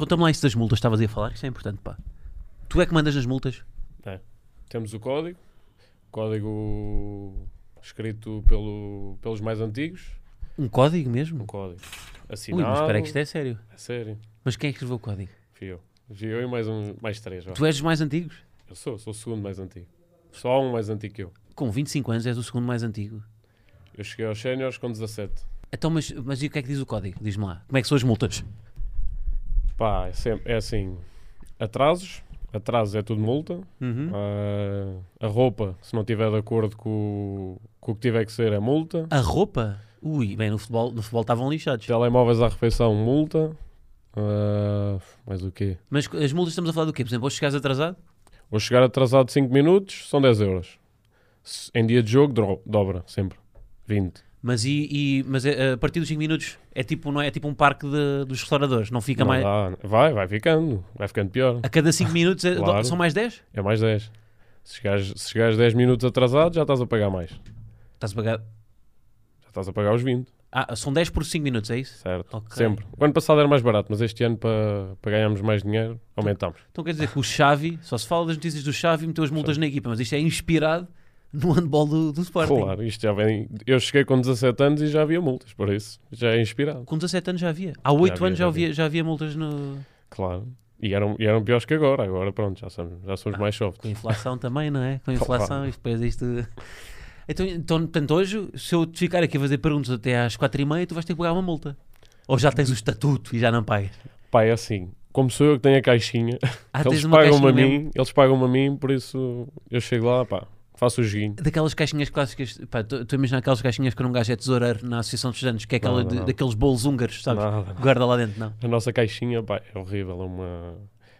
Conta-me lá isso das multas, estavas aí a falar, isso é importante, pá. Tu é que mandas nas multas? Temos o código, código escrito pelo, pelos mais antigos, Um código mesmo? um código Ui, assinado. mas espera que isto é sério. É sério, Mas quem é que escreveu o código? fui eu. Fui eu e mais, um, mais três. vá. Tu és dos mais antigos? Eu sou, sou o segundo mais antigo. Só um mais antigo que eu. Com 25 anos és o segundo mais antigo. Eu cheguei aos séniores com 17. Então, mas, mas e o que é que diz o código? Diz-me lá. Como é que são as multas? Pá, é, sempre, é assim, atrasos, atrasos é tudo multa. Uhum. Ah, a roupa, se não estiver de acordo com, o- com o que tiver que ser, é multa. A roupa? Ui, bem, no futebol, no futebol estavam lixados. Telemóveis à refeição, multa. Ah, mais o quê? Mas as multas estamos a falar do quê? Por exemplo, hoje chegares atrasado? Vou chegar atrasado 5 minutos, são 10 euros. Em dia de jogo, dobra, sempre. 20. Mas, e, e- mas é- a partir dos 5 minutos é tipo, não é, é tipo um parque de- dos restauradores, não fica Não mais. dá. vai, vai ficando. Vai ficando pior. A cada 5 minutos é- Claro. são mais 10? É mais 10. Se chegares, se chegares 10 minutos atrasado, já estás a pagar mais. Estás a pagar. Já estás a pagar os 20, Ah, são 10 por 5 minutos, é isso? certo? Ok. Sempre. O ano passado era mais barato, mas este ano, para, para ganharmos mais dinheiro, aumentamos. Então quer dizer que o Xavi, só se fala das notícias do Xavi, meteu as multas na equipa, mas isto é inspirado no handball do, do Sporting. Claro, isto já vem. Eu cheguei com 17 anos e já havia multas, por isso já é inspirado. Com 17 anos já havia. Há 8 havia, anos já já havia, já havia multas no. Claro. E eram, e eram piores que agora. Agora, pronto, já somos, já somos mais soft. Com a inflação também, não é? Com a inflação e depois isto. Então, então, portanto, hoje, se eu te ficar aqui a fazer perguntas até às 4h30, tu vais ter que pagar uma multa. Ou já tens o estatuto e já não pagas? Pá, é assim. Como sou eu que tenho a caixinha, Ah, eles pagam-me a mim, eles pagam-me a mim, por isso eu chego lá, pá, faço o joguinho. Daquelas caixinhas clássicas, pá, tu, tu imaginas aquelas caixinhas que um gajo é tesoureiro na Associação de Estudantes, que é aquela Não, de- não. daqueles bolos húngaros, sabes? Guarda lá dentro, não. A nossa caixinha, pá, é horrível. É uma.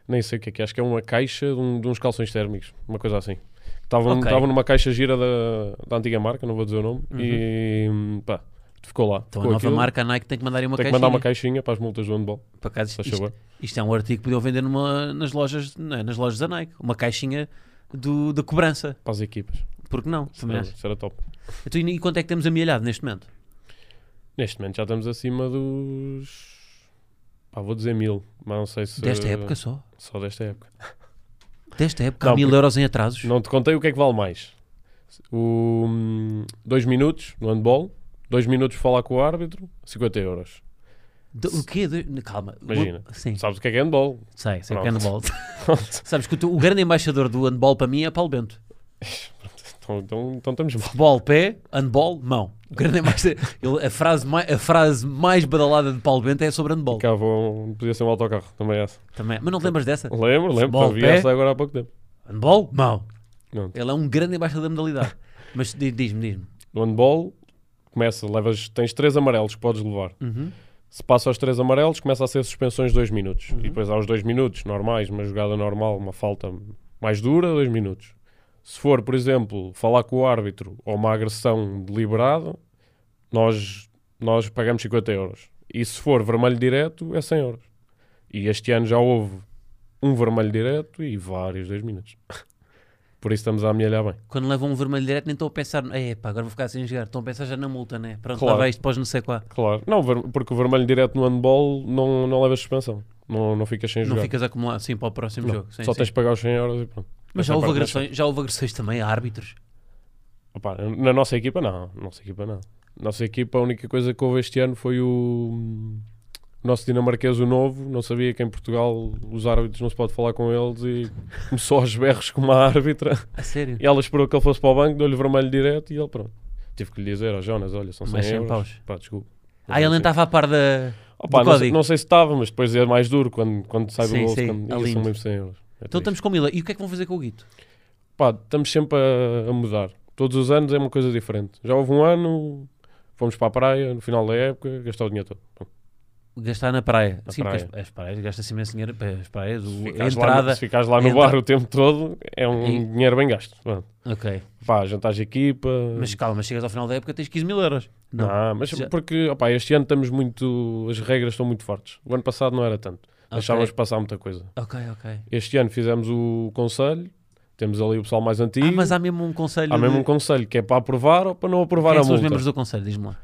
Nem sei o que é que é. Acho que é uma caixa de, um- de uns calções térmicos. Uma coisa assim. Estavam Ok. estavam numa caixa gira da, da antiga marca, não vou dizer o nome. E pá, ficou lá. Então Ficou a nova aquilo. marca, a Nike, tem que mandar aí uma Tem que caixinha. mandar uma caixinha para as multas do handball. Para cá, isto, isto, isto é um artigo que podiam vender numa, nas, lojas, é? nas lojas da Nike. Uma caixinha do, de cobrança. Para as equipas. Porque não? Isso Também era, acho. isso era top. Então, e quanto é que temos amelhado neste momento? Neste momento já estamos acima dos. Pá, vou dizer mil, mas não sei se. Desta época só? Só desta época. Desta época? há Não, mil porque- euros em atrasos? Não te contei o que é que vale mais. O, hum, dois minutos no handball, dois minutos falar com o árbitro, 50 euros. De- o quê? De- Calma. Imagina. O- Sim, Sabes o que é que é handball? sei, sei que é handball. Sabes que o, teu- o grande embaixador do handball para mim é Paulo Bento. Então, então, então estamos mal. Futebol, pé, handball, mão. O grande embaixador. ele- a, frase mais, a frase mais badalada de Paulo Bento é sobre handball. Cá vou, podia ser um autocarro, também é essa. Também. Mas não te lembras dessa? Lembro, lembro, Futebol, vi pé. essa agora há pouco tempo. Handball, mão. Não. Ele é um grande embaixador da modalidade. Mas di- diz-me, diz-me. No handball, começa, levas, tens três amarelos que podes levar. Uhum. Se passa aos três amarelos, começa a ser suspensões de dois minutos. Uhum. E depois há os dois minutos normais, uma jogada normal, uma falta mais dura, dois minutos. Se for, por exemplo, falar com o árbitro ou uma agressão deliberada, nós, nós pagamos 50 euros. E se for vermelho direto, é 100 euros. E este ano já houve um vermelho direto e vários dois minutos. Por isso estamos a amelhar bem. Quando levam um vermelho direto, nem estão a pensar, epá, agora vou ficar sem jogar. Estão a pensar já na multa, né? Pronto, Claro. lá vai isto, pós não sei qual. Claro. Não, porque o vermelho direto no handball não, não leva suspensão. Não, não ficas sem Não jogar. ficas a acumular assim para o próximo Não, jogo. Sim, Só sim. tens de pagar os 100 euros e pronto. Mas Essa já houve, não é agressões, já houve agressões também a árbitros. Opa, na nossa equipa não, nossa equipa não. Nossa equipa a única coisa que houve este ano foi o nosso dinamarquês, o novo, não sabia que em Portugal os árbitros não se pode falar com eles e começou aos berros com uma árbitra A sério? e ela esperou que ele fosse para o banco, deu-lhe vermelho direto e ele pronto. Tive que lhe dizer, ó Jonas, olha, são 100 Mais 100 euros. paus. Pá, desculpa. Ah, ele nem estava a par da. Opa, não, sei, não sei se estava, mas depois é mais duro quando, quando sai Sim, do bolso. sim, lindo. são mesmo 100 euros. É Então estamos com Mila. E o que é que vão fazer com o Guito? Pá, estamos sempre a, a mudar. Todos os anos é uma coisa diferente. Já houve um ano, fomos para a praia no final da época, gastar o dinheiro todo. Pronto. Gastar na praia. Na Sim, praia. as, as praias, gasta-se imenso dinheiro. pá, As praias, Se o, a ficares, lá, entrada. no, se ficares lá no entra- bar o tempo todo, é um E- dinheiro bem gasto. Ok. Pá, jantares de equipa. Mas calma, mas chegas ao final da época tens 15 mil euros. Não. Não, mas Já- porque opá, este ano estamos muito. As regras estão muito fortes. O ano passado não era tanto. Deixávamos passar muita coisa. Ok, ok. Este ano fizemos o conselho, temos ali o pessoal mais antigo. Ah, mas há mesmo um conselho. Há mesmo de- um conselho que é para aprovar ou para não aprovar Quem a são os multa. membros do conselho? Diz-me lá.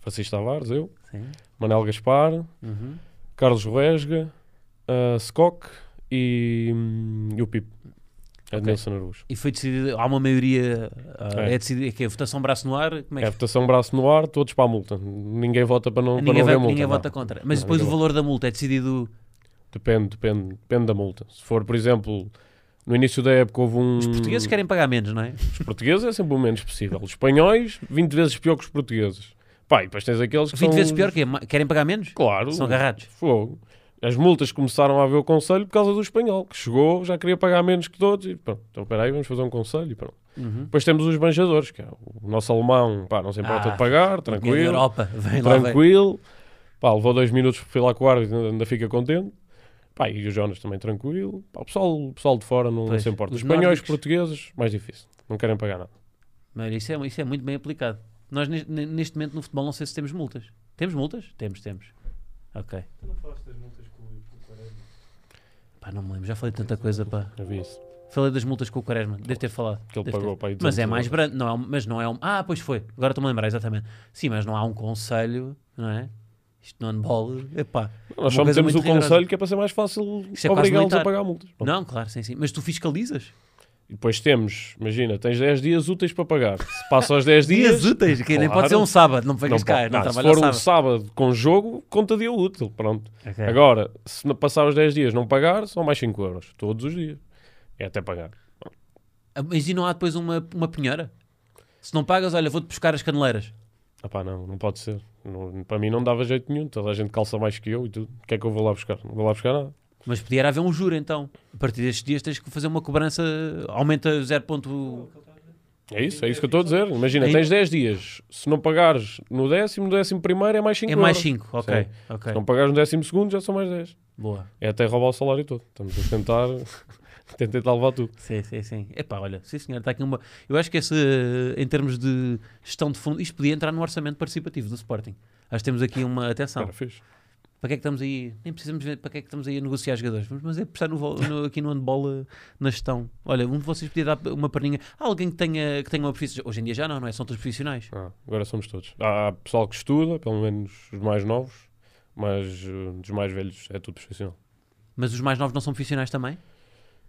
Francisco Tavares, eu, Sim. Manel Gaspar, Uhum. Carlos Ruesga, a Skok e, hum, e o Pip. É de Ok. Nilson Araújo. E foi decidido, há uma maioria, ah, É. é, decidido, é que é votação braço no ar, como é É que votação braço no ar, todos para a multa. Ninguém vota para não, para ninguém, não vai- haver multa. ninguém não. vota contra. Mas Não, depois o valor da multa é decidido Depende, depende, depende da multa. Se for, por exemplo, no início da época houve um... Os portugueses querem pagar menos, não é? Os portugueses é sempre o menos possível. Os espanhóis, 20 vezes pior que os portugueses. Pá, e depois tens aqueles que 20 são... vezes pior que é, querem pagar menos? Claro. São agarrados. Fogo. As multas começaram a haver o conselho por causa do espanhol, que chegou, já queria pagar menos que todos. E pronto, então espera aí, vamos fazer um conselho e pronto. Uhum. Depois temos os banjadores, que é o nosso alemão, pá, não se importa Ah, de pagar, tranquilo. Europa, vem lá, vem. tranquilo. Pá, levou dois minutos para lá com o árbitro, ainda- ainda fica contente. Pá, e o Jonas também tranquilo. Pá, o, pessoal, o pessoal de fora não, Pois, se importa. os Os espanhóis, nórdicos- portugueses, mais difícil. Não querem pagar nada. Mas isso é, isso é muito bem aplicado. Nós neste, neste momento no futebol não sei se temos multas. Temos multas? Temos, temos. Ok. Tu não falaste das multas com o com o Quaresma? Pá, não me lembro, já falei tanta coisa, pá. Eu vi isso. Falei das multas com o Quaresma, deve ter falado. Que ele pagou Mas é 200 mais brando, não é um- mas não é um. Ah, pois foi, agora estou-me a lembrar, exatamente. Sim, mas não há um conselho, não é? Isto no handball, epá. Nós só metemos o rigorosa. conselho que é para ser mais fácil é obrigá-los a pagar multas. Pronto. Não, claro, sim, sim. Mas tu fiscalizas? E depois temos, imagina, tens 10 dias úteis para pagar. Se passa aos 10 dias, úteis, que nem Claro. pode ser um sábado, não pegas cá, não, Não, se for um sábado. sábado com jogo, conta dia útil. Pronto. Ok. Agora, se passar os 10 dias não pagar, são mais 5 euros. Todos os dias. É até pagar. Ah, Mas e não há depois uma, uma penhora? Se não pagas, olha, vou-te buscar as caneleiras. Ah pá, não, não pode ser. Não- para mim não dava jeito nenhum. Toda a gente calça mais que eu e tudo. O que é que eu vou lá buscar? Não vou lá buscar nada. Mas podia haver um juro então. A partir destes dias tens que fazer uma cobrança, aumenta 0. ponto- É isso, é isso que eu estou a dizer. Imagina, Aí- tens 10 dias. Se não pagares no décimo, no décimo primeiro é mais 5 É mais 5, ok. Ok. Se não pagares no décimo segundo, já são mais 10. Boa. É até roubar o salário todo. Estamos a tentar, tentar levar tudo. Sim, sim, sim. Epá, olha, sim senhor, está aqui uma. Eu acho que esse, em termos de gestão de fundo, isto podia entrar no orçamento participativo do Sporting. Acho que temos aqui uma atenção. Fixe. Para que é que estamos aí? Nem precisamos ver para que é que estamos aí a negociar jogadores. Vamos mas é prestar no, no- aqui no handball eh, na gestão. Olha, um de vocês podia dar uma perninha. Há alguém que tenha, que tenha uma profissão. Hoje em dia já não, não é? São todos profissionais. Ah, agora somos todos. Há pessoal que estuda, pelo menos os mais novos, mas uh, dos mais velhos é tudo profissional. Mas os mais novos não são profissionais também?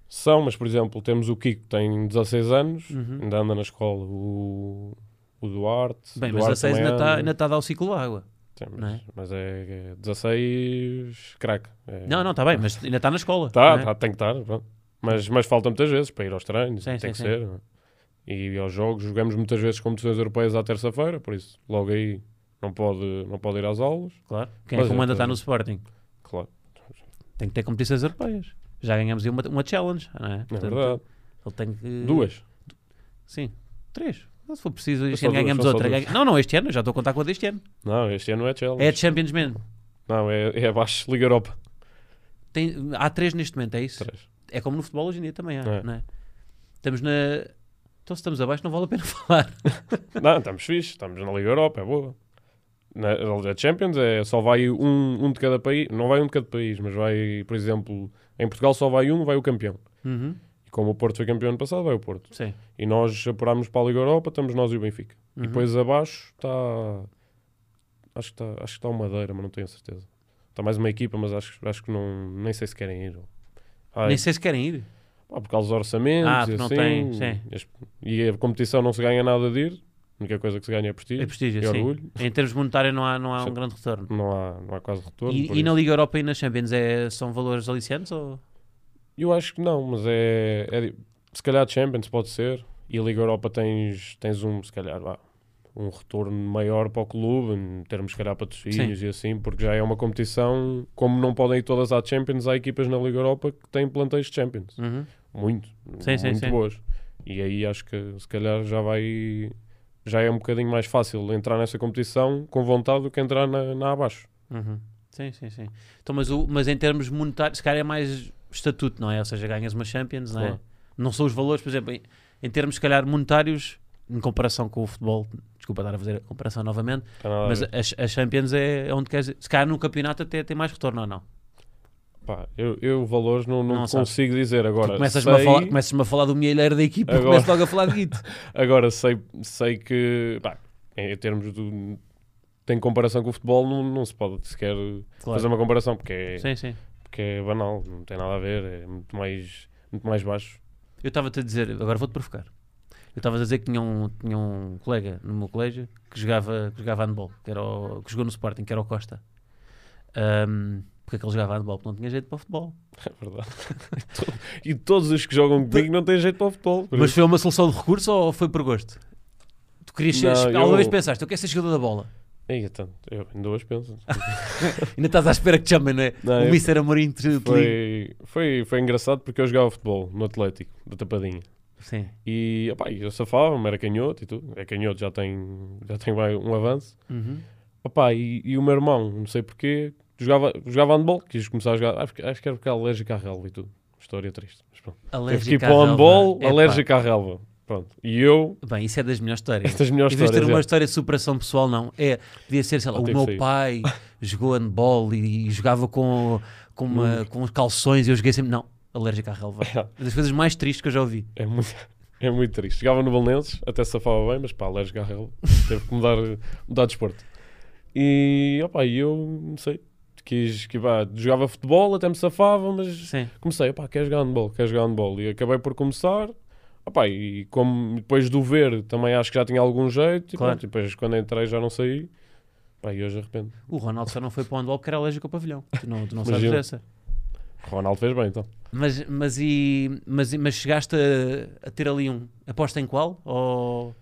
São, mas por exemplo, temos o Kiko que tem 16 anos, Uhum. ainda anda na escola, o, o Duarte. Bem, o mas Duarte 16 também ainda está ainda tá a dar o ciclo água. Sim, mas, é? mas é, é 16 craque. É, Não, não, está bem, mas ainda está na escola. Tá, não é? tá, tem que estar. pronto. Mas, mas falta muitas vezes para ir aos treinos, Sim, tem sim, que sim. ser. não é? E aos jogos, jogamos muitas vezes competições europeias à terça-feira, por isso logo aí não pode, não pode ir às aulas. Claro. Quem é é, comanda pois está é. no Sporting? Claro, Tem que ter competições europeias. Já ganhamos aí uma, uma challenge, não é? é Portanto, verdade. Ele tem que... Duas. Sim. Três. Se for preciso, este ano ganhamos outra. Não, não, este ano, já estou a contar com a deste ano. Não, este ano é challenge. É Champions mesmo. Não, é, é abaixo Liga Europa. Tem, há três neste momento, é isso? Três. É como no futebol hoje em dia também há, É. não é? Estamos na... Então se estamos abaixo não vale a pena falar. Não, estamos fixe, estamos na Liga Europa, é boa. Na a Champions é, só vai um, um de cada país, não vai um de cada país, mas vai, por exemplo, em Portugal só vai um, vai o campeão. Uhum. E como o Porto foi campeão ano passado, vai o Porto. Sim. E nós apurámos para a Liga Europa, estamos nós e o Benfica. Uhum. E depois abaixo está. Acho que está, acho que está o Madeira, mas não tenho a certeza. Está mais uma equipa, mas acho, acho que não. Nem sei se querem ir. Ah, Nem sei se querem ir. pá, por causa dos orçamentos Ah, e assim. tem, sim. E a competição não se ganha nada de ir. A única coisa que se ganha é prestígio. É prestígio, e sim. orgulho. Em termos monetários não há, não há um grande retorno. Não há, não há quase retorno. E, e na. Liga Europa e na Champions é, são valores aliciantes ou... Eu acho que não, mas é, é se calhar Champions pode ser e a Liga Europa tens, tens um, se calhar, vá, um retorno maior para o clube, em termos, se calhar, patrocínios e assim, porque já é uma competição, como não podem ir todas à Champions, há equipas na Liga Europa que têm plantéis de Champions, Uhum. muito, Sim, sim, muito sim. boas. E aí acho que se calhar já vai, já é um bocadinho mais fácil entrar nessa competição com vontade do que entrar na, na abaixo. Uhum. Sim, sim, sim. Então, mas, o, mas em termos monetários, se calhar é mais estatuto, não é? Ou seja, ganhas uma Champions, não é? Claro. Não são os valores, por exemplo, em, em termos, se calhar, monetários, em comparação com o futebol, desculpa estar a fazer a comparação novamente, a mas a, a Champions é, é onde queres. Se calhar no campeonato até tem mais retorno ou não? Pá, eu, eu valores não, não, Não sabes. consigo dizer agora. Começas-me a, sei- falar, começas-me a falar do milheiro da equipa, Agora- começo logo a falar de guito. Agora sei, sei que pá, em termos do tem comparação com o futebol não, não se pode sequer fazer Claro. uma comparação porque é, Sim, sim. Porque é banal, não tem nada a ver, é muito mais, muito mais baixo. Eu estava-te a dizer, agora vou-te provocar. Eu estava a dizer que tinha um, tinha um colega no meu colégio que jogava, que jogava handball, que, era o- que jogou no Sporting, que era o Costa. Ahm, porque é que ele jogava handball? Porque não tinha jeito para o futebol. É verdade. e todos os que jogam comigo não têm jeito para o futebol. Mas isso. foi uma solução de recurso ou foi por gosto? Tu querias ser. Não, Alguma eu- vez pensaste, eu quero ser jogador da bola. Ei, então, eu ainda hoje penso. Ainda estás à espera que te chamem, não é? Não, o Mister Amorim te. Foi, foi, foi engraçado porque eu jogava futebol no Atlético, da Tapadinha. Sim. E opá, eu safava-me, era canhoto e tudo. É canhoto, já tem, já tem um avanço. Uhum. Opá, e, e o meu irmão, não sei porquê, jogava, jogava handball, quis começar a jogar. Acho, que- acho que era porque era alérgico à relva e tudo. História triste. Mas pronto. Teve que ir Alérgico para o handball, alérgico à relva. Pronto. E eu, Bem, isso é das melhores histórias. estas melhores Em vez de ter histórias. uma é. história de superação pessoal, não. É, podia ser, sei lá, o meu pai jogou handball e, e jogava com, com, uma, com calções e eu joguei sempre. Não, alérgico à relva. É, É das coisas mais tristes que eu já ouvi. é muito, é muito triste. Jogava no Belenenses, até safava bem, mas pá, alérgico à relva. Teve que mudar, mudar de esporte. E opá, e eu, não sei, quis, que, pá, jogava futebol, até me safava, mas Sim. comecei, opá, quero jogar handball, quero jogar handball. E acabei por começar, opá, e como depois do ver também acho que já tinha algum jeito, e Claro. pronto, e depois quando entrei já não saí, pá, e hoje arrependo. O Ronaldo só não foi para o handball porque era alérgico ao pavilhão. Tu não, tu não sabes dessa. O Ronaldo fez bem então. Mas, mas, e, mas, mas chegaste a, a ter ali um. Aposta em qual? Ou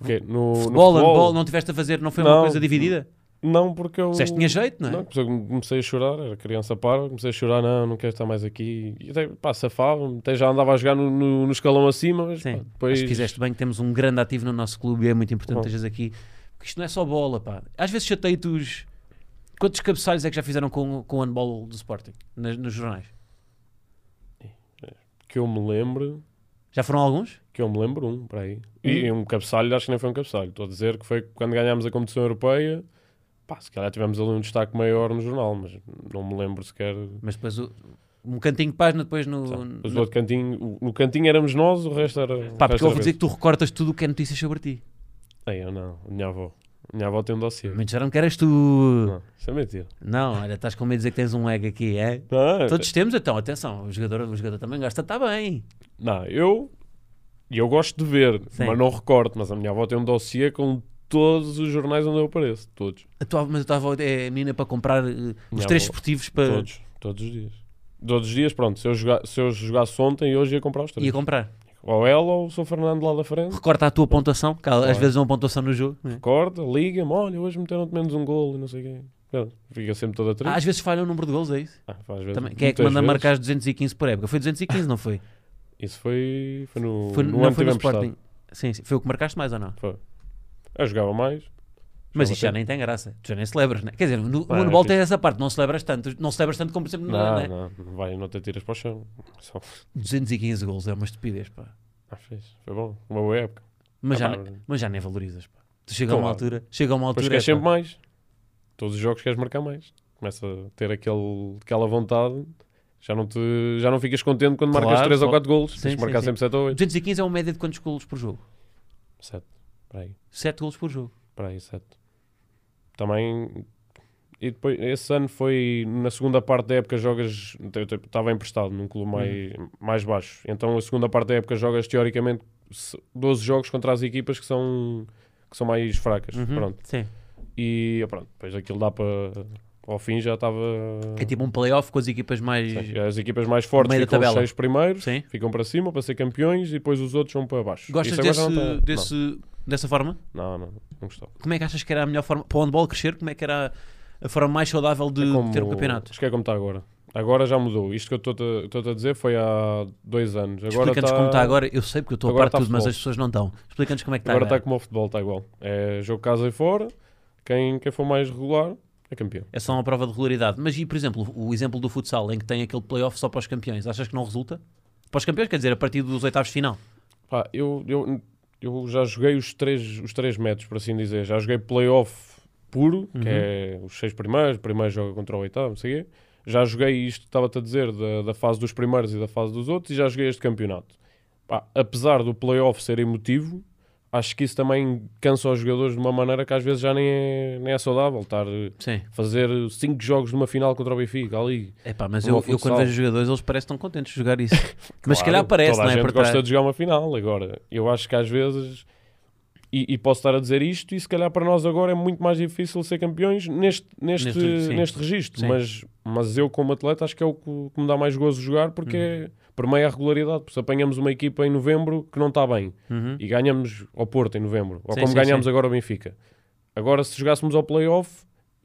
O quê? No, no futebol, handball, não tiveste a fazer, não foi uma Não. coisa dividida? Não, porque eu. Disseste tinha jeito, não é? Não, comecei a chorar, era criança para, comecei a chorar, não, não quero estar mais aqui. E até, pá, safava-me, até já andava a jogar no, no, no escalão acima, mas Sim, pá, depois. que fizeste bem, que temos um grande ativo no nosso clube e é muito importante que estejas aqui. Porque isto não é só bola, pá. Às vezes chateio-te os... Quantos cabeçalhos é que já fizeram com, com o handball do Sporting? Nas, nos jornais? Que eu me lembro, Já foram alguns? que eu me lembro um, para aí. E um cabeçalho, acho que nem foi um cabeçalho. Estou a dizer que foi quando ganhámos a competição europeia, pá, se calhar tivemos ali um destaque maior no jornal, mas não me lembro sequer. Mas depois o- um cantinho de página depois no... Depois no- outro cantinho, no cantinho éramos nós, o resto era. Pá, porque eu vou dizer que tu recortas tudo o que é notícias sobre ti. Ei, eu não, a minha avó. A minha avó tem um dossiê. Me disseram que eras tu. Não, isso é mentira. Não, olha, estás com medo de dizer que tens um ego aqui, é? Não, Todos temos, então, atenção, o jogador, o jogador também gosta, está bem. Não, eu, eu gosto de ver, Sim. mas não recordo. Mas a minha avó tem um dossiê com todos os jornais onde eu apareço. Todos. A tua, mas a tua avó é a menina para comprar eh, os Minha três avó. esportivos para. Todos. Todos os dias. Todos os dias, pronto. Se eu, joga, se eu jogasse ontem, hoje ia comprar os três. Ia comprar. Ou ela ou o Sr. Fernando lá da frente. Recorta a tua pontuação, que às Claro. vezes é uma pontuação no jogo. né? Recorda, liga-me. Olha, hoje meteram-te menos um golo e não sei quem. Pronto, Fica sempre toda triste. Ah, às vezes falha o número de gols, é isso? Ah, às vezes, Também. Quem é que manda vezes. marcar os 215 por época? Foi 215, não foi? Isso foi, foi no, foi no não ano foi no Sporting. estado. Sim, sim, foi o que marcaste mais ou não? Foi. Eu jogava mais. Mas isto já nem tem graça. Tu já nem celebras, né? Quer dizer, no, no Ah, é handball tem essa parte, não celebras tanto. Não celebras tanto como, por exemplo, no, Não, né? não, não vai, não te tiras para o chão. Só. 215 gols é uma estupidez, pá. Ah, fez. Foi bom. Uma boa época. Mas, Ah, já, pá, mas já nem valorizas, pá. Tu chega a uma Claro. altura, chega a uma altura. queres é, sempre pá, mais. Todos os jogos queres marcar mais. Começa a ter aquele, aquela vontade. Já não, te, já não ficas contente quando marcas Claro, 3 ou só- 4 golos. Sim, Tens de sim, marcar sim. sempre 7 ou 8. 215 é uma média de quantos golos por jogo? 7. Para aí. 7 golos por jogo. Para aí, 7. Também. E depois, esse ano foi na segunda parte da época jogas. Eu estava emprestado num clube mais, mais baixo. Então a segunda parte da época jogas teoricamente se- 12 jogos contra as equipas que são, que são mais fracas. Uhum, Pronto. Sim. E pronto, depois aquilo dá para. Ao fim já estava. É tipo um playoff com as equipas mais. Sim, As equipas mais fortes meio ficam os seis primeiros, Sim. ficam para cima para ser campeões e depois os outros vão para baixo. Gostas Isso tá- desse, dessa forma? Não, não, não, gostava. Como é que achas que era a melhor forma para o handball crescer? Como é que era a forma mais saudável de É como- ter um campeonato? Acho que é como está agora. Agora já mudou. Isto que eu estou-te a- dizer foi há dois anos. Agora Explica-nos está como está agora. Eu sei porque eu estou a par de está tudo, mas futebol. as pessoas não estão. Explica-nos como é que está Agora agora. está como o futebol, está igual. É jogo casa e fora. Quem, quem for mais regular é campeão. É só uma prova de regularidade. Mas e, por exemplo, o exemplo do futsal, em que tem aquele playoff só para os campeões, achas que não resulta? Para os campeões, quer dizer, a partir dos oitavos de final. Pá, eu, eu, eu já joguei os três, os três métodos, por assim dizer. Já joguei playoff puro, Uhum. que é os seis primeiros, o primeiro joga contra o oitavo, não sei o quê. Já joguei isto, estava-te a dizer, da, da fase dos primeiros e da fase dos outros, e já joguei este campeonato. Pá, apesar do playoff ser emotivo, acho que isso também cansa os jogadores de uma maneira que às vezes já nem é, nem é saudável. Estar a Sim. fazer 5 jogos numa final contra o Benfica ali. Epá, mas Como eu, eu quando vejo os jogadores, eles parecem tão contentes de jogar isso. mas se Claro, calhar parece, não a é? gente Por gosta de jogar uma final. Agora, eu acho que às vezes, e, e posso estar a dizer isto, e se calhar para nós agora é muito mais difícil ser campeões neste, neste, Neste- sim. neste registro. Sim. Mas, mas eu, como atleta, acho que é o que, que me dá mais gozo jogar, porque é por meio a regularidade. Porque se apanhamos uma equipa em novembro que não está bem Uhum. e ganhamos ao Porto em novembro, ou Sim, como sim, ganhamos sim. agora ao Benfica. Agora, se jogássemos ao playoff,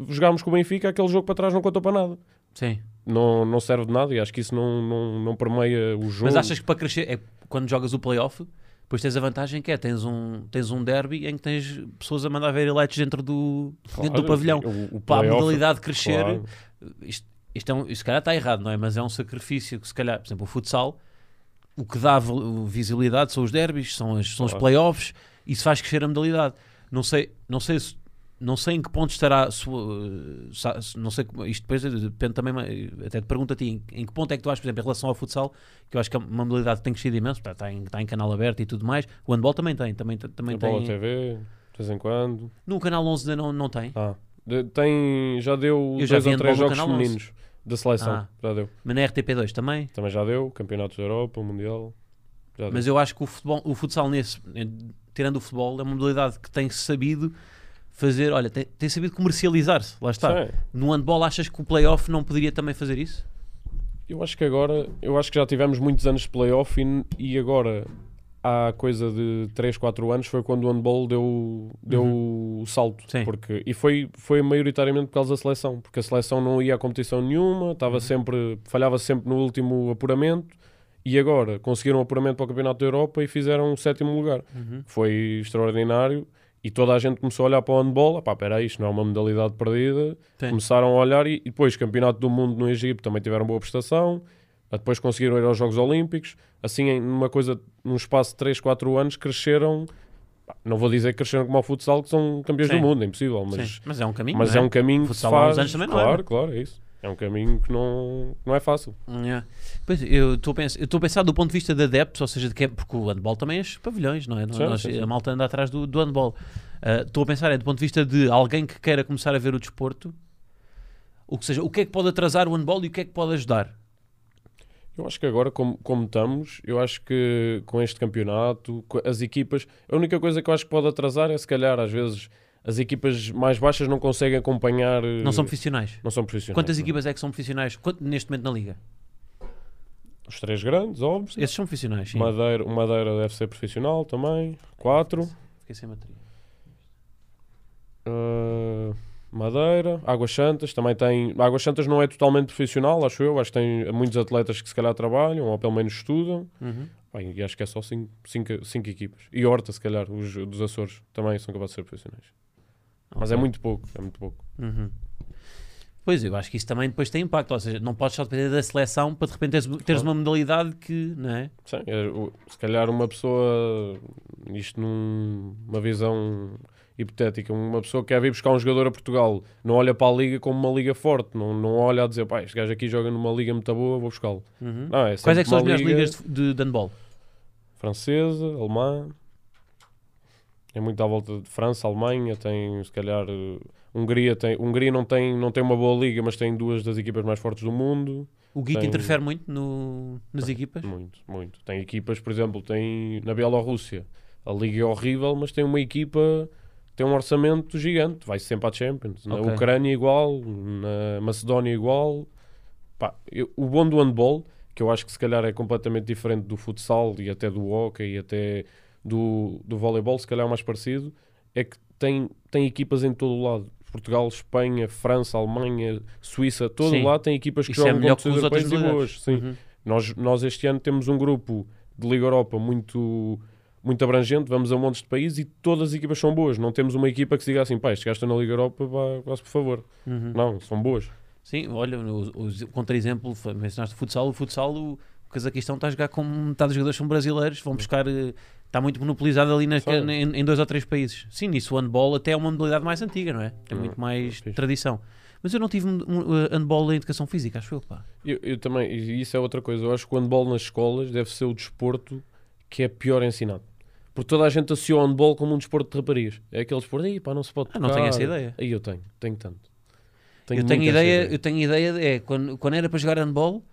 jogámos com o Benfica, aquele jogo para trás não conta para nada. Sim. Não, não serve de nada e acho que isso não, não, não permeia o jogo. Mas achas que para crescer, é quando jogas o playoff, depois tens a vantagem que é, tens um, tens um derby em que tens pessoas a mandar ver eleitos dentro do, dentro do Claro, pavilhão. o- o Para a modalidade crescer, claro. isto, isto, é um, isto se calhar está errado, não é? Mas é um sacrifício que se calhar, por exemplo, o futsal, o que dá visibilidade são os derbys, são, as, são os playoffs, isso faz crescer a modalidade. Não sei, não sei se não sei em que ponto estará se- não sei isto depois depende também até te pergunto a ti em, em que ponto é que tu achas por exemplo em relação ao futsal que eu acho que é uma modalidade que tem crescido imenso está, em, está em canal aberto e tudo mais o handball também tem também, também A bola tem TV, de vez em quando. no canal 11 ainda não, não tem Ah, de- tem, já deu Eu já dois vi ou três handball jogos Canal 11. femininos da seleção. Ah. Já deu. mas na RTP2 também Também já deu. Campeonatos da Europa, o Mundial. Já deu. Mas eu acho que o, futebol, o futsal, nesse, tirando o futebol, é uma modalidade que tem sabido fazer, olha, tem, tem sabido comercializar-se. Lá está. Sim. No handball, achas que o playoff não poderia também fazer isso? Eu acho que agora, eu acho que já tivemos muitos anos de playoff e, e agora há coisa de 3, 4 anos foi quando o handball deu, deu o salto. Uhum. Sim. Porque, e foi, foi maioritariamente por causa da seleção, porque a seleção não ia a competição nenhuma, estava Uhum. sempre, falhava sempre no último apuramento e agora conseguiram o apuramento para o Campeonato da Europa e fizeram o sétimo lugar. Foi extraordinário e toda a gente começou a olhar para o handball, pá, espera aí, isto não é uma modalidade perdida. Sim. Começaram a olhar e, e depois Campeonato do Mundo no Egito também tiveram boa prestação. Depois conseguiram ir aos Jogos Olímpicos. Assim, em numa coisa, num espaço de 3, 4 anos, cresceram. Não vou dizer que cresceram como ao futsal, que são campeões Sim. do mundo, é impossível, mas, Sim. Mas é um caminho. mas não é um caminho O que se futsal faz. anos também não claro, era. claro, é isso. É um caminho que não, não é fácil. Yeah. Pois, eu estou a pensar, a do ponto de vista de adeptos, ou seja, de que é, porque o handball também é os pavilhões, não é? Sim, Nós- sim, sim. A malta anda atrás do, do handball. Ah, Estou a pensar é do ponto de vista de alguém que queira começar a ver o desporto, o que seja, o que é que pode atrasar o handball e o que é que pode ajudar? Eu acho que agora, como, como estamos, eu acho que com este campeonato, as equipas, a única coisa que eu acho que pode atrasar é se calhar às vezes as equipas mais baixas não conseguem acompanhar. eh, Não são profissionais. não são profissionais. Quantas não. equipas é que são profissionais neste momento na liga? Os três grandes, óbvio. Esses são profissionais, sim. Madeira, o Madeira deve ser profissional também. Quatro. Fiquei sem bateria. Uh, Madeira, Águas Santas também tem. Águas Santas não é totalmente profissional, acho eu. Acho que tem muitos atletas que se calhar trabalham ou pelo menos estudam. Uhum. Bem, e acho que é só cinco, cinco, cinco equipas. E Horta, se calhar, os dos Açores também são capazes de ser profissionais. Mas é muito pouco, é muito pouco. Uhum. Pois, eu acho que isso também depois tem impacto. Ou seja, não podes só depender da seleção para de repente teres, teres uma modalidade que, não é? Sim, é, se calhar uma pessoa, isto numa visão hipotética, uma pessoa que quer vir buscar um jogador a Portugal, não olha para a liga como uma liga forte, não, não olha a dizer, pá, este gajo aqui joga numa liga muito boa, vou buscá-lo. Uhum. Não, é Quais é que são as melhores liga ligas de, handball? Francesa, alemã, é muito à volta de França, Alemanha, tem se calhar eh, Hungria, tem, Hungria não tem, não tem uma boa liga, mas tem duas das equipas mais fortes do mundo. O Git Tem- interfere muito no, nas equipas? Muito, muito. Tem equipas, por exemplo, tem na Bielorrússia. A liga é horrível, mas tem uma equipa tem um orçamento gigante, vai sempre à Champions. Na Ok. Ucrânia igual, na Macedónia igual. Pá, eu- o bom do handball, que eu acho que se calhar é completamente diferente do futsal e até do hockey e até do, do voleibol, se calhar é o mais parecido, é que tem, tem equipas em todo o lado. Portugal, Espanha, França, Alemanha, Suíça, todo Sim. lá tem equipas que Isso é jogam melhor que os e modalidades. boas. Sim. Uhum. Nós, nós este ano temos um grupo de Liga Europa muito, muito abrangente, vamos a montes de países e todas as equipas são boas. Não temos uma equipa que se diga assim, pá, este gajo está na Liga Europa, vá, vá-se por favor. Uhum. Não, são boas. Sim, olha, o, o, o contra-exemplo, mencionaste o futsal, o futsal, o, o Cazaquistão está a jogar com metade dos jogadores são brasileiros, vão buscar, eh, está muito monopolizado ali na, em, em dois ou três países. Sim, nisso o handball até é uma modalidade mais antiga, não é? Tem Hum, muito mais fixe. tradição. Mas eu não tive um, um, eh, handball em educação física, acho eu, pá. Eu, eu também, e isso é outra coisa, eu acho que o handball nas escolas deve ser o desporto que é pior ensinado. Porque toda a gente associou o handball como um desporto de raparigas. É aquele desporto, aí pá, não se pode Ah, não tocar." tenho essa ideia. Aí eu tenho, tenho tanto. eu tenho essa ideia, eu tenho ideia de, é, quando, quando era para jogar handball,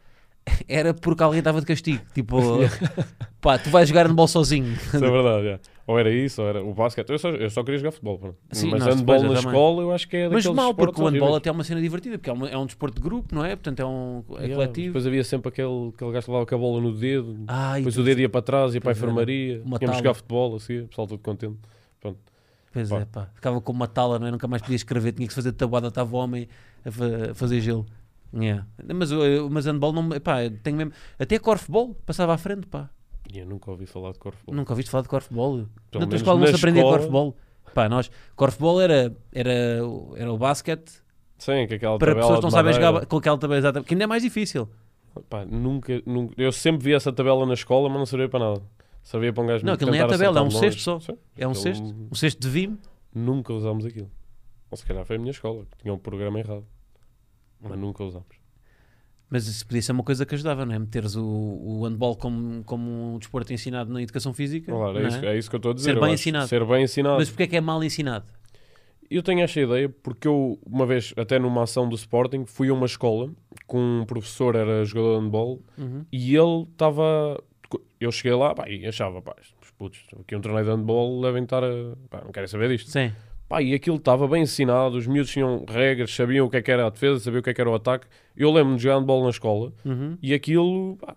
era porque alguém estava de castigo. Tipo, pá, tu vais jogar handball sozinho. Isso é verdade, é. Ou era isso, ou era o basquete. Eu só, eu só queria jogar futebol. pronto. Sim, Mas nós handball na também. escola eu acho que é Mas mal, porque o handball horríveis. até é uma cena divertida, porque é, uma- é um desporto de grupo, não é? Portanto, é, um, é Yeah, coletivo. Depois havia sempre aquele, aquele gajo que levava com a bola no dedo. Ai, depois o dedo ia para trás, ia para a era. enfermaria. Íamos jogar futebol, assim, o pessoal todo contente. Pois Pá. é, pá. Ficava com uma tala, não é? Nunca mais podia escrever, tinha que se fazer tabuada, estava o homem a, fa- a fazer gelo. Yeah. Mas, o- mas handball não. me- Pá, eu tenho mesmo. Até corfball passava à frente, pá. Eu nunca ouvi falar de corfball. Nunca ouviste falar de corfball? Pelo Na tua escola não se aprendia escola- corfball? Pá, nós. Corfball era, era, era o basquete Sim, que aquela para pessoas que não sabem jogar com aquela tabela exata, que ainda é mais difícil. Pá, nunca, nunca, eu sempre vi essa tabela na escola, mas não servia para nada. Servia para um gajo Não, aquilo nem é tentar tabela, é um cesto só. Sim, É um cesto. Um cesto de vime. Nunca usámos aquilo. Ou se calhar foi a minha escola, que tinha um programa errado. Mas Hum. nunca usámos. Mas isso podia ser uma coisa que ajudava, não é? Meteres o, o handball como, como um desporto ensinado na educação física. Claro, é, não isso, é? é isso que eu estou a dizer. Ser bem ensinado. Ser bem ensinado. Mas porquê é que é mal ensinado? Eu tenho esta ideia porque eu, uma vez, até numa ação do Sporting, fui a uma escola com um professor, era jogador de handball, Uhum. e ele estava. Eu cheguei lá pá, e achava, pá, os putos, aqui um torneio de handball devem estar a. Pá, não querem saber disto. Sim. Pá, e aquilo estava bem ensinado, os miúdos tinham regras, sabiam o que é que era a defesa, sabiam o que é que era o ataque. Eu lembro-me de jogar handball na escola Uhum. e aquilo. Pá,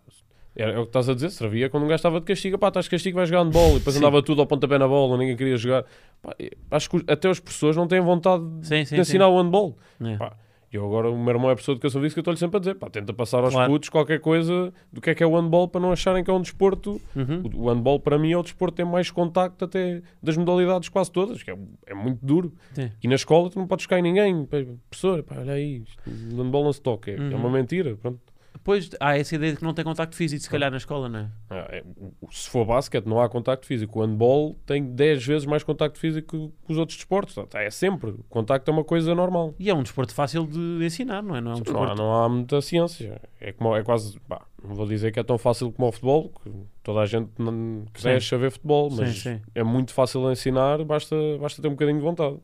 era, é o que estás a dizer, servia quando um gajo estava de castigo, pá, estás de castigo, vais jogar handball, e depois Sim. andava tudo ao pontapé na bola, ninguém queria jogar. Pá, acho que os- até as pessoas não têm vontade de Sim, sim, de ensinar o handball. sim. É. Pá, E eu agora, o meu irmão é professor de educação física, eu estou-lhe sempre a dizer, pá, tenta passar aos Claro. putos qualquer coisa do que é que é o handball para não acharem que é um desporto. Uhum. O, handball para mim é o desporto que tem mais contacto até das modalidades quase todas, que é, é muito duro. Sim. E na escola tu não podes em ninguém. Professor, pá, olha aí, isto, handball não se toca. É, é Uhum. uma mentira. Pronto. Depois há essa ideia de que não tem contacto físico, se calhar, na escola, não é? Ah, é, se for basquete, não há contacto físico. O handball tem 10 vezes mais contacto físico que os outros desportos. É sempre. O contacto é uma coisa normal. E é um desporto fácil de ensinar, não é? Não é um Não há, não há muita ciência. É, como, é quase. não vou dizer que é tão fácil como o futebol, que toda a gente não quer Sim. saber futebol, Sim, mas sim. é muito fácil de ensinar, basta, basta ter um bocadinho de vontade.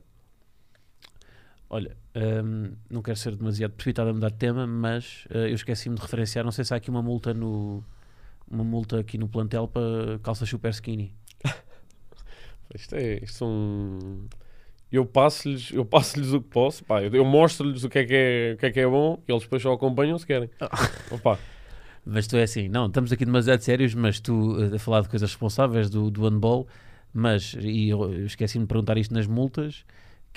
Olha, hum, não quero ser demasiado precipitado a mudar de tema, mas eh, eu esqueci-me de referenciar. Não sei se há aqui uma multa no. Uma multa aqui no plantel para calças super skinny. Isto é. Isto são. Eu passo-lhes eu passo o que posso, pá, eu, eu mostro-lhes o que, é que, é, o que é que é bom e eles depois só acompanham se querem. Opa, Mas tu é assim, não, estamos aqui demasiado sérios, mas tu eh, a falar de coisas responsáveis do, do handball, mas, e eu esqueci-me de perguntar isto nas multas,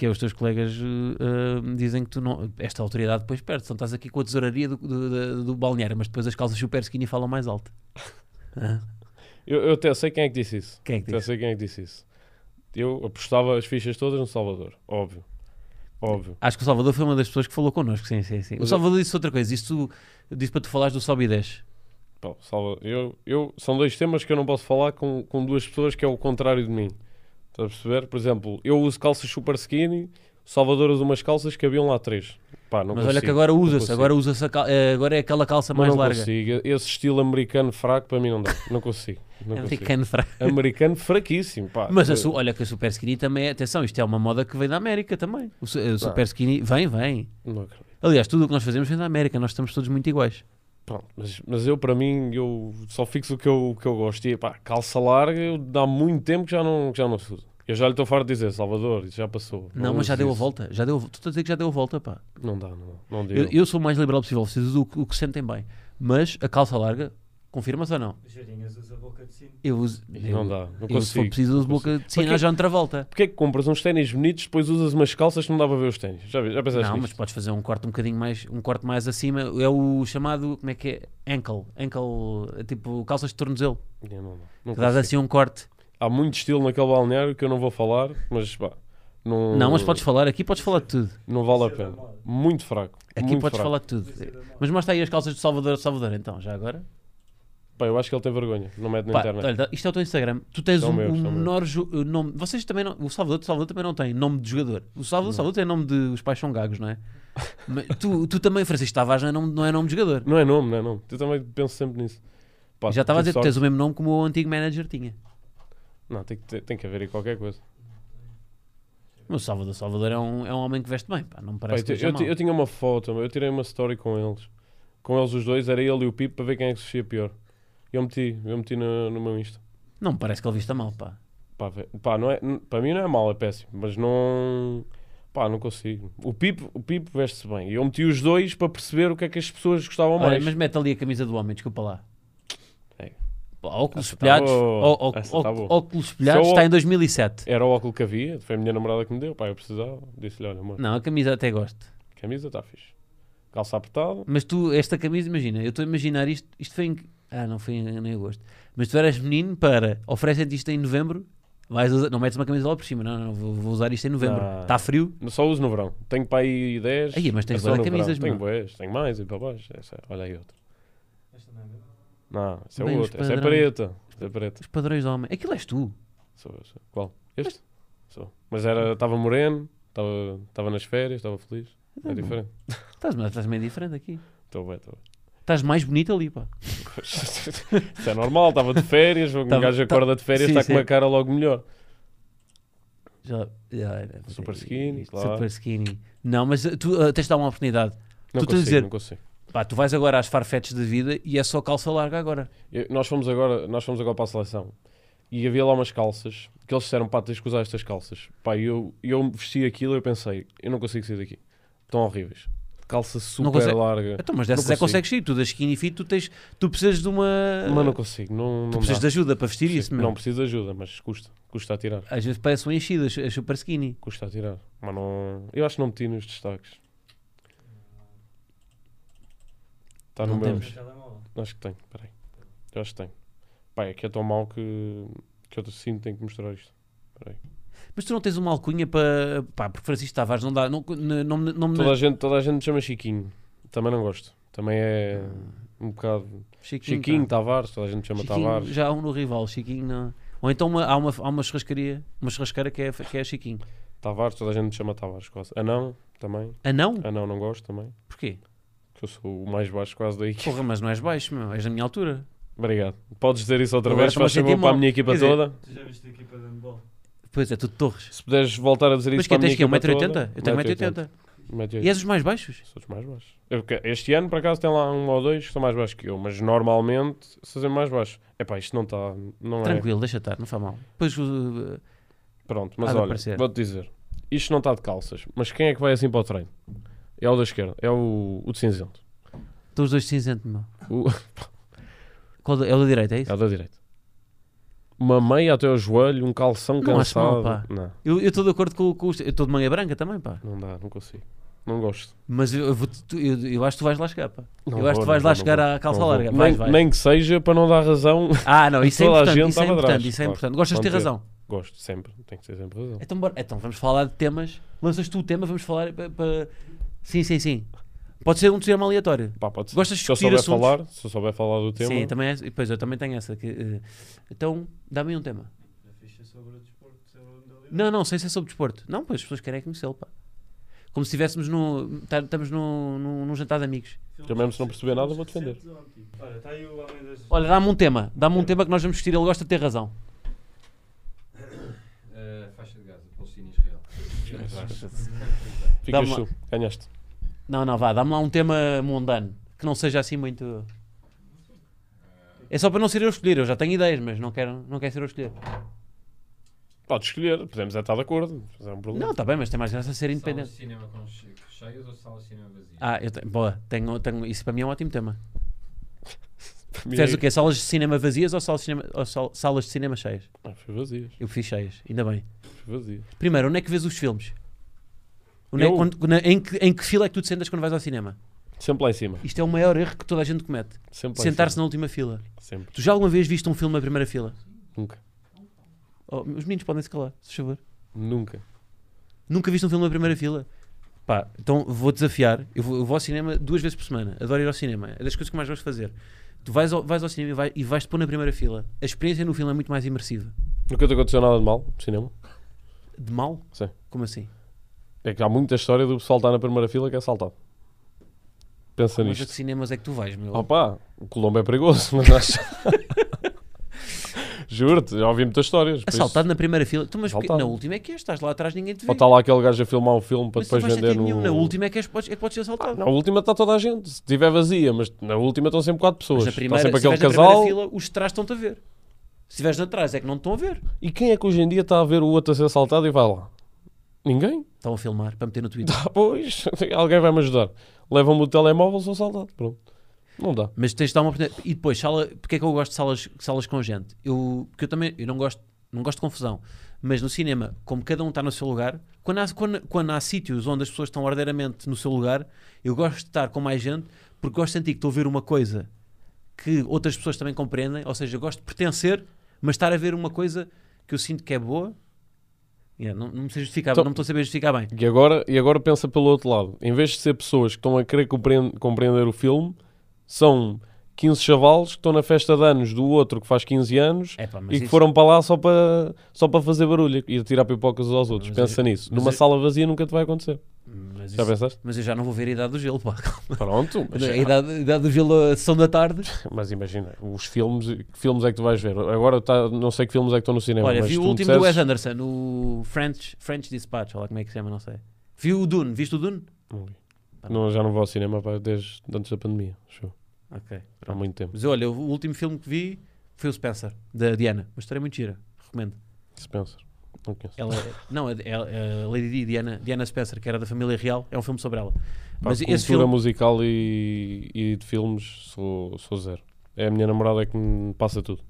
que é os teus colegas eh, dizem que tu não, esta autoridade depois perde, então estás aqui com a tesouraria do, do, do, balneário, mas depois as calças super skinny falam mais alto. Ah, eu, eu até sei quem é que disse isso. Quem é que disse? sei quem é que disse isso. Eu apostava as fichas todas no Salvador, óbvio. Óbvio. Acho que o Salvador foi uma das pessoas que falou connosco, sim, sim, sim. O Salvador disse outra coisa, isso disse para tu falares do sobe e desce. Pá, Salva- eu, eu, são dois temas que eu não posso falar com, com duas pessoas que é o contrário de mim. Estás a perceber? Por exemplo, eu uso calças super skinny, Salvador usa umas calças que haviam lá três. Pá, não mas olha consigo, que agora não usa-se, agora usa-se cal- eh, agora é aquela calça Mas mais não larga. consigo. Esse estilo americano fraco para mim não dá. Não consigo. Não consigo. Americano fraco. Americano fraquíssimo. Pá. Mas a Eh, su- olha que a Super Skinny também é, atenção, isto é uma moda que vem da América também. O, su- a Super Skinny vem, vem. não. Aliás, tudo o que nós fazemos vem da América, nós estamos todos muito iguais. Pronto, mas, mas eu, para mim, eu só fixo o que eu, o que eu gosto. E, pá, calça larga, eu, dá muito tempo que já não, que já não se usa. Eu já lhe estou farto de dizer, Salvador, isso já passou. Não, mas já deu a isso. volta. Já deu, a tu estás a dizer que já deu a volta, pá. Não dá, não dá. Não deu. Eu, eu sou o mais liberal possível, vocês usam o, que- o que sentem bem. Mas a calça larga, confirma-se ou não? Cheirinhas usa boca de sino. Eu uso. não eu- dá, não eu, se for consigo. preciso, uso não boca de sina já outra volta. Porquê é que compras uns ténis bonitos, depois usas umas calças que não dá para ver os ténis? Já, vi- já pensaste Não, mas podes fazer um corte um bocadinho mais, um corte mais acima. É o chamado, como é que é? Ankle. Ankle, é tipo calças de tornozelo. Não, não Que dás consigo. assim um corte. Há muito estilo naquele balneário que eu não vou falar, mas pá, não, Não, mas podes falar, aqui podes falar de tudo. não vale a pena. Muito fraco. Aqui muito podes fraco. falar de tudo. Mas mostra aí as calças do Salvador Salvador, então, já agora. Pá, eu acho que ele tem vergonha, não mete na Pá, internet. olha, isto é o teu Instagram. Tu tens São o, meus, menor o nome. Vocês também não. O Salvador de Salvador também não tem nome de jogador. O Salvador de Salvador tem nome de. Os pais são gagos, não é? Mas tu, tu também, Francisco Tavares, não é nome, não é nome de jogador. Não é nome, não é nome. Eu também penso sempre nisso. Pá, Já estava a dizer que tens o mesmo nome como o antigo manager tinha. Não, tem que, tem que haver aí qualquer coisa. O Salvador Salvador é um, é um homem que veste bem, pá. Não me parece Pá, que eu, eu, eu tinha uma foto, eu tirei uma story com eles. Com eles os dois, era ele e o Pipo para ver quem é que se vestia pior. Eu meti, eu meti no, no meu Insta. Não me parece que ele vista mal, pá. Pá, pá, não é, para mim não é mal, é péssimo, mas não. Pá, não consigo. O Pipo, o Pipo veste-se bem. E eu meti os dois para perceber o que é que as pessoas gostavam Olha, mais. mas mete ali a camisa do homem, desculpa lá. Óculos espelhados, ó- ó- óculos espelhados está em 2007. Era o óculo que havia, foi a minha namorada que me deu. Pá, eu precisava. Disse-lhe: olha, amor, Não, a camisa até gosto. camisa está fixe. Calça apertada. Mas tu, esta camisa, imagina, eu estou a imaginar isto, isto foi em. Ah, não foi em, em agosto. Mas tu eras menino para. Oferecem-te isto em novembro, vais usar- não metes uma camisola por cima, não, não, vou, vou usar isto em novembro. Está frio? Só uso no verão. Tenho para aí 10. Aí, mas tens é só no camisas, verão. Tenho boas, tenho mais e para baixo. Essa, olha aí outra. Esta não é mesmo? Não, essa é Bem, os outra. Essa é. Essa é preta. Os padrões homem. Aquilo és tu. Sou, sou. Qual? Este? Sou. Mas era, estava moreno, estava, nas férias, estava feliz. É diferente. Estás, mas estás meio diferente aqui. Estou bem, estou bem. Estás mais bonito ali, pá. Isso é normal, estava de férias, um Tava- gajo acorda de férias, está com uma cara logo melhor. Já, já era. Super skinny, claro. Super skinny. Não, mas tu uh, tens de dar uma oportunidade. Não Tu consigo, dizer- não consigo. Pá, tu vais agora às farfetes da vida e é só calça larga agora. Eu- nós, fomos agora, nós fomos agora para a seleção e havia lá umas calças que eles disseram, pá, tens que usar estas calças. Pá, eu, eu vesti aquilo e eu pensei, eu não consigo sair daqui. Estão horríveis. Calça super consegue- larga. Então, mas dessas é consegues ir. Tu das skinny fit, tu, tens, tu precisas de uma. Mas não consigo, não, não tu precisas dá. de ajuda para vestir isso, meu. Não preciso de ajuda, mas custa. Custa a tirar. Às vezes parece um enchido, as as super skinny. Custa a tirar. Mas não... Eu acho que não meti nos destaques. Está no Não meu. temos. Acho que tenho, peraí. Eu acho que tenho. Pá, é que é tão mau que, que eu sinto que tenho que mostrar isto. Peraí. Mas tu não tens uma alcunha para. pá, porque Francisco Tavares não dá. Não, não, não, não, me- Toda a, gente, toda a gente me chama Chiquinho. Também não gosto. Também é um bocado. Chiquinho, Chiquinho, pá. Tavares, toda a gente chama Chiquinho, Tavares. Já há um no rival, Chiquinho não. Ou então uma- há, uma, há uma churrascaria, uma churrasqueira que é, que é Chiquinho. Tavares, toda a gente me chama Tavares quase. Anão, também. Anão? Anão não gosto também. Porquê? Que eu sou o mais baixo quase da equipa. Porra, mas não és baixo, meu. És da minha altura. Obrigado. Podes dizer isso outra Agora vez, a faz favor para a minha equipa dizer, toda. Tu já viste a equipa de handball? Pois é, tudo torres. Se puderes voltar a dizer Mas isso que para a minha tens que é equipa 1,80m? toda. Eu tenho 1,80m. 1,80m. E és os mais baixos? Sou dos mais baixos. Eu- que- este ano, por acaso, tem lá um ou dois que são mais baixos que eu, mas normalmente sou sempre mais baixo. Epá, isto não está. Não é. Tranquilo, deixa estar, não faz mal. Depois uh, Pronto, mas de olha, vou-te dizer. Isto não está de calças, mas quem é que vai assim para o treino? É o da esquerda, é o, o de cinzento. estão os dois de cinzento, meu. O, Qual é o da direita, é isso? é o da direita. Uma meia até ao joelho, um calção Não acho mal, cansado. pá. Não, Eu eu estou de acordo com, com os. Eu estou de manhã branca também, pá. não dá, não consigo. Não gosto. Mas eu, eu vou- tu- eu- eu acho que tu vais lá chegar, pá. Não eu acho que tu vais não lá vou, chegar não vou. à calça Não vou. larga. Vais, nem, vais. nem que seja para não dar razão. Ah, não, isso é Toda a importante. gente Isso é estava importante. atrás, Isso é claro. importante. Gostas de ter razão. Gosto, sempre. Tem que ter sempre razão. Então, bora. então vamos falar de temas. Lanças tu o tema, vamos falar para. Sim, sim, sim. Pode ser um tema aleatório. Pá, pode ser. Gostas de se eu discutir souber assuntos? falar, se eu souber falar do tema, Sim, também é. e Pois eu também tenho essa. que, eh, então, dá-me um tema. Já fixe sobre o desporto, sobre a modalidade. Não, não, sem ser sobre desporto. Não, pois as pessoas querem conhecê-lo, pá. Como se estivéssemos no. tá- Estamos num no, num jantar de amigos. Eu mesmo se não perceber nada, vou defender. Olha, está aí o homem das. Olha, dá-me um tema. Dá-me um tema que nós vamos discutir. Ele gosta de ter razão. Uh, faixa de Gaza, Palestina e Israel. Ficas tu. Ganhaste. Não, não, vá. Dá-me lá um tema mundano. Que não seja assim muito. É só para não ser eu a escolher. Eu já tenho ideias, mas não quero, não quero ser eu a escolher. Podes escolher, podemos estar de acordo. É um problema. Não, está bem, mas tem mais graça ser Salas independente. de cinema com che- cheias ou salas de cinema vazias? Ah, eu tenho, boa. Tenho, tenho, isso para mim é um ótimo tema. Preferes é- o quê? Salas de cinema vazias ou salas de cinema, ou sal- salas de cinema cheias? Ah, foi vazias. Eu fiz cheias, ainda bem. Foi vazias. Primeiro, onde é que vês os filmes? Onde é- Eu? quando- na- em, que, em que fila é que tu te sentas quando vais ao cinema? Sempre lá em cima. Isto é o maior erro que toda a gente comete. Sempre lá Sentar-se na última fila. cima. Sempre. Tu já alguma vez viste um filme na primeira fila? Nunca. Oh, os meninos podem se calar, se favor. Nunca. Nunca viste um filme na primeira fila? Pá, então vou desafiar. Eu vou, eu vou ao cinema duas vezes por semana. Adoro ir ao cinema. É das coisas que mais gosto de fazer. Tu vais ao, vais ao cinema e, vai, e vais-te pôr na primeira fila. A experiência no filme é muito mais imersiva. Nunca te aconteceu nada de mal no cinema? De mal? Sim. Como assim? É que há muita história do pessoal estar na primeira fila que é assaltado. Pensa Mas a que nisto. cinemas é que tu vais, meu? Opa, o Colombo é perigoso, mas acho. Juro-te, já ouvi muitas histórias. por isso- Assaltado na primeira fila. Tu, mas Assaltado. na última é que és, estás lá atrás, ninguém te vê. Ou está lá aquele gajo a filmar um filme para Mas depois vender no... nenhum. Na última é que, és, podes, é que podes ser assaltado. Na última está toda a gente. Se estiver vazia, mas na última estão sempre quatro pessoas. Mas na está primeira, sempre se aquele casal. primeira fila, os de trás estão-te a ver. Se estiveres atrás é que não te estão a ver. E quem é que hoje em dia está a ver o outro a ser assaltado e vai lá? Ninguém? Estão a filmar para meter no Twitter. Ah, pois, alguém vai me ajudar. Levam-me o telemóvel, sou assaltado. Pronto. Não dá. Mas tens de dar uma oportunidade. E depois, sala, porque é que eu gosto de salas, salas com gente? Eu, porque eu também eu não gosto, não gosto de confusão. Mas no cinema, como cada um está no seu lugar, quando há, quando, quando há sítios onde as pessoas estão ordeiramente no seu lugar, eu gosto de estar com mais gente porque gosto de sentir que estou a ver uma coisa que outras pessoas também compreendem. Ou seja, eu gosto de pertencer, mas estar a ver uma coisa que eu sinto que é boa. Yeah, não, não me sei justificar, Então- não estou a saber justificar bem. E agora, e agora pensa pelo outro lado. Em vez de ser pessoas que estão a querer compreend- compreender o filme, são 15 chavalos que estão na festa de anos do outro que faz 15 anos e que isso- foram para lá só para, só para fazer barulho e tirar pipocas uns aos outros. Mas Pensa eu- nisso. Numa eu- sala vazia nunca te vai acontecer. mas, Já isso- pensaste? mas eu já não vou ver a idade do gelo, pá. Pronto. Mas, A idade, a idade do gelo, a sessão da tarde. mas imagina, os filmes, que filmes é que tu vais ver? Agora tá, não sei que filmes é que estão no cinema. Olha, vi o último do Wes Anderson, o French, French Dispatch, olha lá como é que se chama, não sei. Vi o Dune, viste o Dune? Não, já não vou ao cinema pá, desde antes da pandemia. Show. Ok. Há muito tempo. Mas olha, o último filme que vi foi o Spencer, da Diana. Uma história muito gira, recomendo. Spencer. Não conheço. Ela, é- não, é, é, é a Lady Di, Diana, Diana Spencer, que era da família real, é um filme sobre ela. Mas esse filme. musical e, e de filmes sou, sou zero. É a minha namorada que me passa tudo.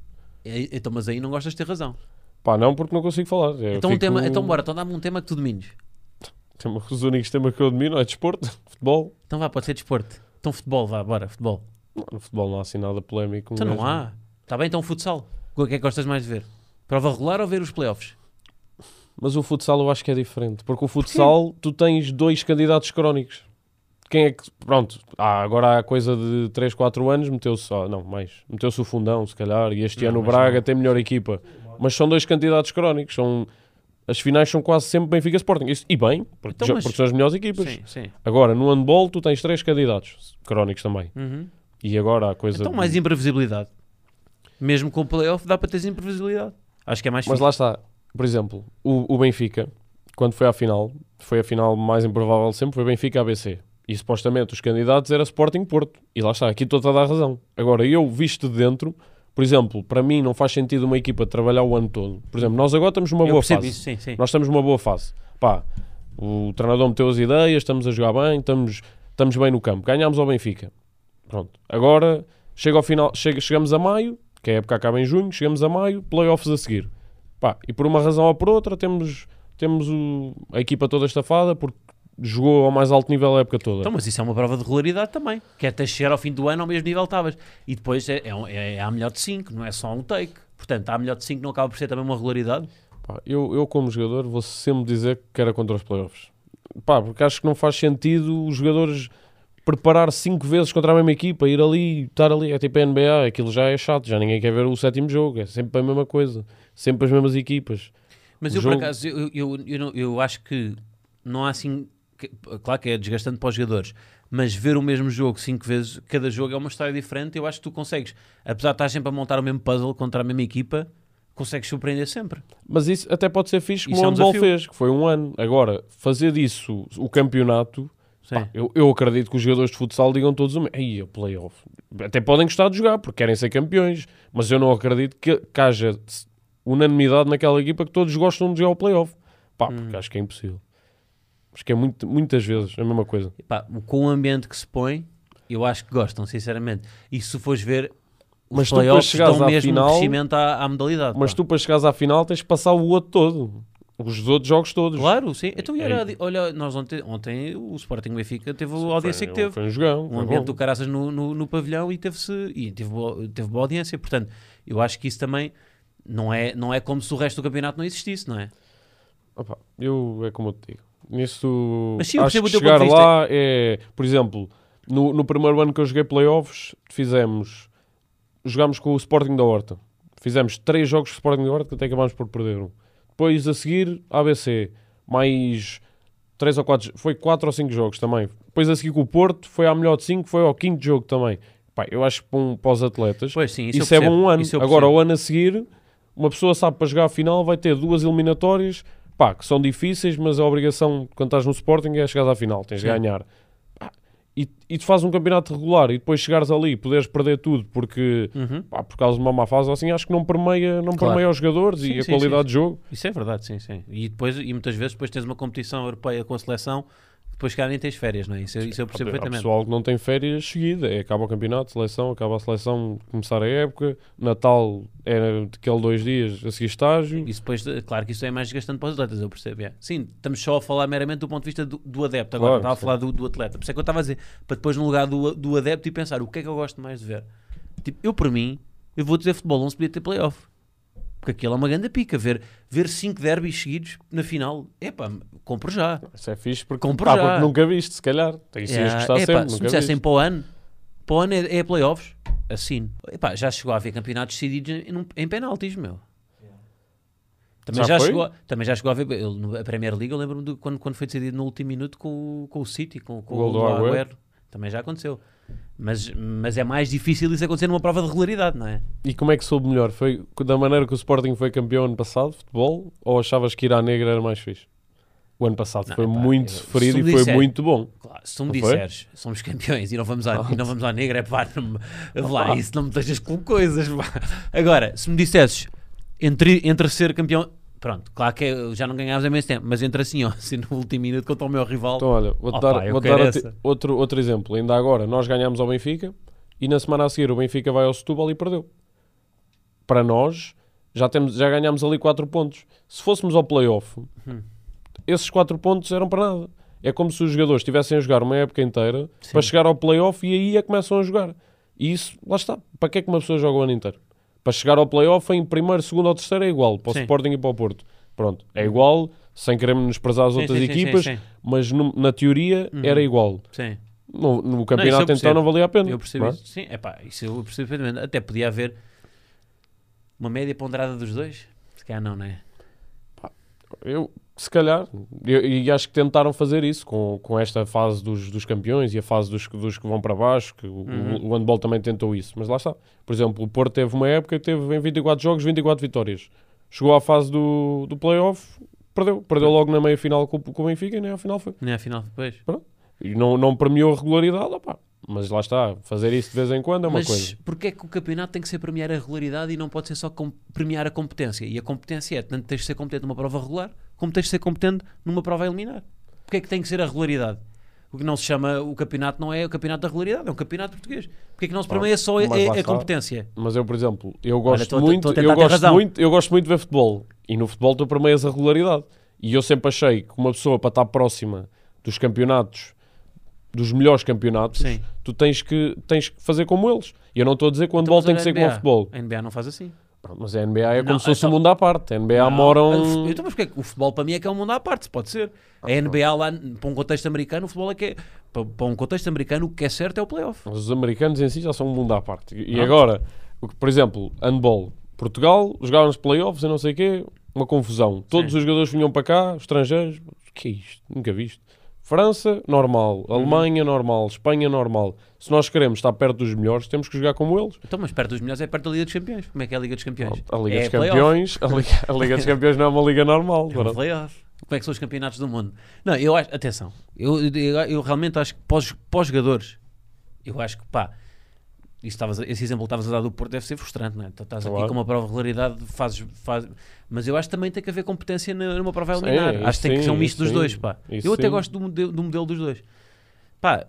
é- então, mas aí não gostas de ter razão. Pá, não, porque não consigo falar. Eu Então, um fico- tema, então bora, então dá-me um tema que tu domines. Tema- Os únicos temas que eu domino é desporto, futebol. Então vá, pode ser desporto. Então futebol, vá, bora, futebol. Não, no futebol não há assim nada polémico. Então não mesmo. há. Está bem, então futsal. O que é que gostas mais de ver? Prova regular ou ver os playoffs? Mas o futsal eu acho que é diferente. Porque o futsal tu tens dois candidatos crónicos. Quem é que. Pronto, há, agora há coisa de 3, 4 anos, meteu-se. ah, não, mais. Meteu-se o fundão, se calhar. E este Não, ano o Braga não. tem melhor equipa. Mas são dois candidatos crónicos. São, as finais são quase sempre Benfica Sporting. Isso- e bem, porque, Então, já- mas- porque são as melhores equipas. Sim, sim. Agora, no handball, tu tens três candidatos crónicos também. Uhum. E agora a coisa. Então mais imprevisibilidade. Mesmo com o playoff dá para teres imprevisibilidade. Acho que é mais Mas fixe. lá está, por exemplo, o, o Benfica, quando foi à final, foi a final mais improvável de sempre, foi Benfica-ABC. E supostamente os candidatos era Sporting Porto. E lá está, aqui estou a dar razão. Agora, eu visto de dentro, por exemplo, para mim não faz sentido uma equipa trabalhar o ano todo. Por exemplo, nós agora estamos numa Eu boa fase. isso, sim, sim. Nós estamos numa boa fase. Pá, o treinador meteu as ideias, estamos a jogar bem, estamos, estamos bem no campo. Ganhámos ao Benfica. Pronto. Agora, chega ao final, chega, chegamos a maio, que é a época acaba em junho, chegamos a maio, playoffs a seguir. Pá, e por uma razão ou por outra, temos, temos o- a equipa toda estafada, porque jogou ao mais alto nível a época toda. Então, mas isso é uma prova de regularidade também. Que até chegar ao fim do ano ao mesmo nível que estavas. E depois é, é, é, é a melhor de 5, não é só um take. Portanto, a melhor de 5 não acaba por ser também uma regularidade. Pá, eu, eu, como jogador, vou sempre dizer que era contra os playoffs. Pá, porque acho que não faz sentido os jogadores preparar cinco vezes contra a mesma equipa, ir ali, estar ali. É tipo a NBA, aquilo já é chato, já ninguém quer ver o sétimo jogo. É sempre a mesma coisa, sempre as mesmas equipas. Mas O eu, por jogo- acaso, eu, eu, eu, não- eu acho que não há assim. claro que é desgastante para os jogadores, mas ver o mesmo jogo cinco vezes, cada jogo é uma história diferente. Eu acho que tu consegues, apesar de estar sempre a montar o mesmo puzzle contra a mesma equipa, consegues surpreender sempre. Mas isso até pode ser fixe, como é o um handball desafio. fez, que foi um ano. Agora, fazer disso o campeonato. Pá, eu, eu acredito que os jogadores de futsal digam todos o mesmo. Ei, o playoff. Até podem gostar de jogar, porque querem ser campeões, mas eu não acredito que, que haja unanimidade naquela equipa que todos gostam de jogar o playoff. Pá, porque Hum. acho que é impossível. Acho que é muito, muitas vezes a mesma coisa. Pá, com o ambiente que se põe, eu acho que gostam, sinceramente. E se fores ver, os Mas tu, para playoffs chegares à mesmo final- crescimento à, à modalidade. Mas pá. tu, para chegares à final, tens de passar o outro todo. Os outros jogos todos. Claro, sim. Então, e É era, olha, nós ontem, ontem o Sporting Benfica teve a Foi- audiência que teve. Foi um jogão. um foi ambiente bom. do caraças no, no, no pavilhão e teve-se e teve boa, teve boa audiência. Portanto, eu acho que isso também não é, não é como se o resto do campeonato não existisse, não é? Opa, eu é como eu te digo. Nisso Mas sim, eu acho que chegar de lá é, por exemplo, no, no primeiro ano que eu joguei playoffs, fizemos jogámos com o Sporting da Horta. Fizemos três jogos o Sporting da Horta que até acabámos por perder um. Depois a seguir ABC, mais três ou quatro, foi quatro ou cinco jogos também. Depois a seguir com o Porto, foi à melhor de cinco, foi ao quinto jogo também. Pá, eu acho que para, um- para os atletas Pois sim, isso, isso, é bom um ano. Agora o ano a seguir, uma pessoa sabe para jogar a final vai ter duas eliminatórias, pá, que são difíceis, mas a obrigação quando estás no Sporting é chegar à final, tens de Sim. ganhar. E, e tu fazes um campeonato regular e depois chegares ali e poderes perder tudo porque, Uhum. pá, por causa de uma má fase ou assim, acho que não permeia, não Claro. permeia os jogadores Sim, e a sim, qualidade sim. de jogo. Isso é verdade, sim, sim. E depois, e muitas vezes, depois tens uma competição europeia com a seleção, depois cá nem tens férias, não é? Isso, eu- isso eu percebo Há perfeitamente. pessoal que não tem férias seguida, é, acaba o campeonato, seleção, acaba a seleção, começar a época, Natal é daquele dois dias a seguir estágio. Isso depois, claro que isso é mais desgastante para os atletas, eu percebo. é. Sim, estamos só a falar meramente do ponto de vista do, do adepto, agora Claro, estava a falar do, do atleta. Por isso é que eu estava a dizer, para depois no lugar do, do adepto e pensar o que é que eu gosto mais de ver. Tipo, eu por mim, eu vou dizer futebol, não se podia ter playoff. Porque aquilo é uma grande pica, ver, ver cinco derbys seguidos na final, epá, compro já. Isso é fixe porque, Compro pá, já. porque nunca viste, se calhar. Tem sim Yeah, gostar epá, sempre, se me dissessem para o ano, para o ano é, é playoffs, assino. Epá, já chegou a haver campeonatos decididos em, em penaltis, meu. Também Já já, chegou, também já chegou a ver eu, a Premier League. Eu lembro-me quando, quando foi decidido no último minuto com, o- com o City, com, com O Agüero. Agüero. Também já aconteceu. Mas, mas é mais difícil isso acontecer numa prova de regularidade, não é? E como é que soube melhor? Foi da maneira que o Sporting foi campeão ano passado, futebol, ou achavas que ir à negra era mais fixe? O ano passado Não, foi muito eu- sofrido e me foi disser- muito bom. Claro, se tu me Não foi? disseres, somos campeões e não vamos à, não vamos à negra, é pá, não lá, isso não me deixas com coisas. pá. Agora, se me dissesses entre, entre ser campeão, pronto, claro que já não ganhavas há menos tempo, mas entre assim, ó, assim no último minuto contra o meu rival, Então, olha, vou-te Opa, dar, vou-te quero dar outro, outro exemplo. Ainda agora, nós ganhámos ao Benfica e na semana a seguir o Benfica vai ao Setúbal e perdeu. Para nós, já, temos, já ganhámos ali 4 pontos. Se fôssemos ao play-off, Hum. esses 4 pontos eram para nada. É como se os jogadores estivessem a jogar uma época inteira Sim. para chegar ao play-off e aí é que começam a jogar. E isso, lá está. Para que é que uma pessoa joga o ano inteiro? Para chegar ao play-off em primeiro, segundo ou terceiro é igual. Para o Sim. Sporting e para o Porto. Pronto, é igual, sem queremos desprezar as Sim, outras sim, equipas, mas no- na teoria Uhum. era igual. sim, No, no campeonato então percebo. não valia a pena. eu percebo não é? isso. Sim, é pá, isso eu percebo perfeitamente. Até podia haver uma média ponderada dos dois, se calhar não, não é? Eu, se calhar, e acho que tentaram fazer isso com, com esta fase dos, dos campeões e a fase dos, dos que vão para baixo, que o, Uhum. o, o handball também tentou isso, mas lá está. Por exemplo, o Porto teve uma época que teve em 24 jogos 24 vitórias. Chegou à fase do, do playoff, perdeu. Perdeu logo na meia final com, com o Benfica e nem à final foi. Nem à final depois. E não, não premiou a regularidade, opá. mas lá está, fazer isso de vez em quando é uma Mas coisa. porquê é que o campeonato tem que ser premiar a regularidade e não pode ser só premiar a competência? E a competência é, tanto tens de ser competente numa prova regular, como tens de ser competente numa prova a eliminar. Porquê é que tem que ser a regularidade? O que não se chama, o campeonato não é o campeonato da regularidade, é um campeonato português. Porquê é que não se premia só a, mas lá a- competência? Mas eu, por exemplo, eu gosto estou a- muito, a eu gosto muito, eu gosto muito de ver futebol. E no futebol tu premias a regularidade. E eu sempre achei que uma pessoa para estar próxima dos campeonatos, dos melhores campeonatos, Sim. tu tens que, tens que fazer como eles. E eu não estou a dizer que o Então, handball tem olha que ser como o futebol. A NBA não faz assim. Mas a NBA é Não, como se fosse então- um mundo à parte. A NBA Não, moram. Então, mas porquê? que O futebol para mim é que é um mundo à parte, pode ser. A NBA lá, para um contexto americano, o futebol é que é. Para, para um contexto americano, o que é certo é o playoff. Mas Os americanos em si já são um mundo à parte. E Pronto. agora, por exemplo, handball. Portugal, jogavam nos playoffs e não sei o quê, uma confusão. Todos Sim. os jogadores vinham para cá, estrangeiros. O que é isto? Nunca visto. França, normal. Uhum. Alemanha, normal. Espanha, normal. Se nós queremos estar perto dos melhores, temos que jogar como eles. Então, mas perto dos melhores é perto da Liga dos Campeões. Como é que é a Liga dos Campeões? A Liga é dos playoff. Campeões, a Liga, a Liga dos Campeões não é uma liga normal. É um playoff. Como é que são os campeonatos do mundo? Não, eu acho, atenção, eu, eu, eu realmente acho que para os, para os jogadores, eu acho que pá, estavas esse exemplo que estavas a dar do Porto deve ser frustrante, não é? Estás aqui Claro. com uma prova de regularidade, fazes, faz, mas eu acho que também tem que haver competência numa prova Sim, eliminar. isso acho que tem que ser um sim, misto dos sim. dois, pá. Eu até sim. gosto do modelo, do modelo dos dois. Pá,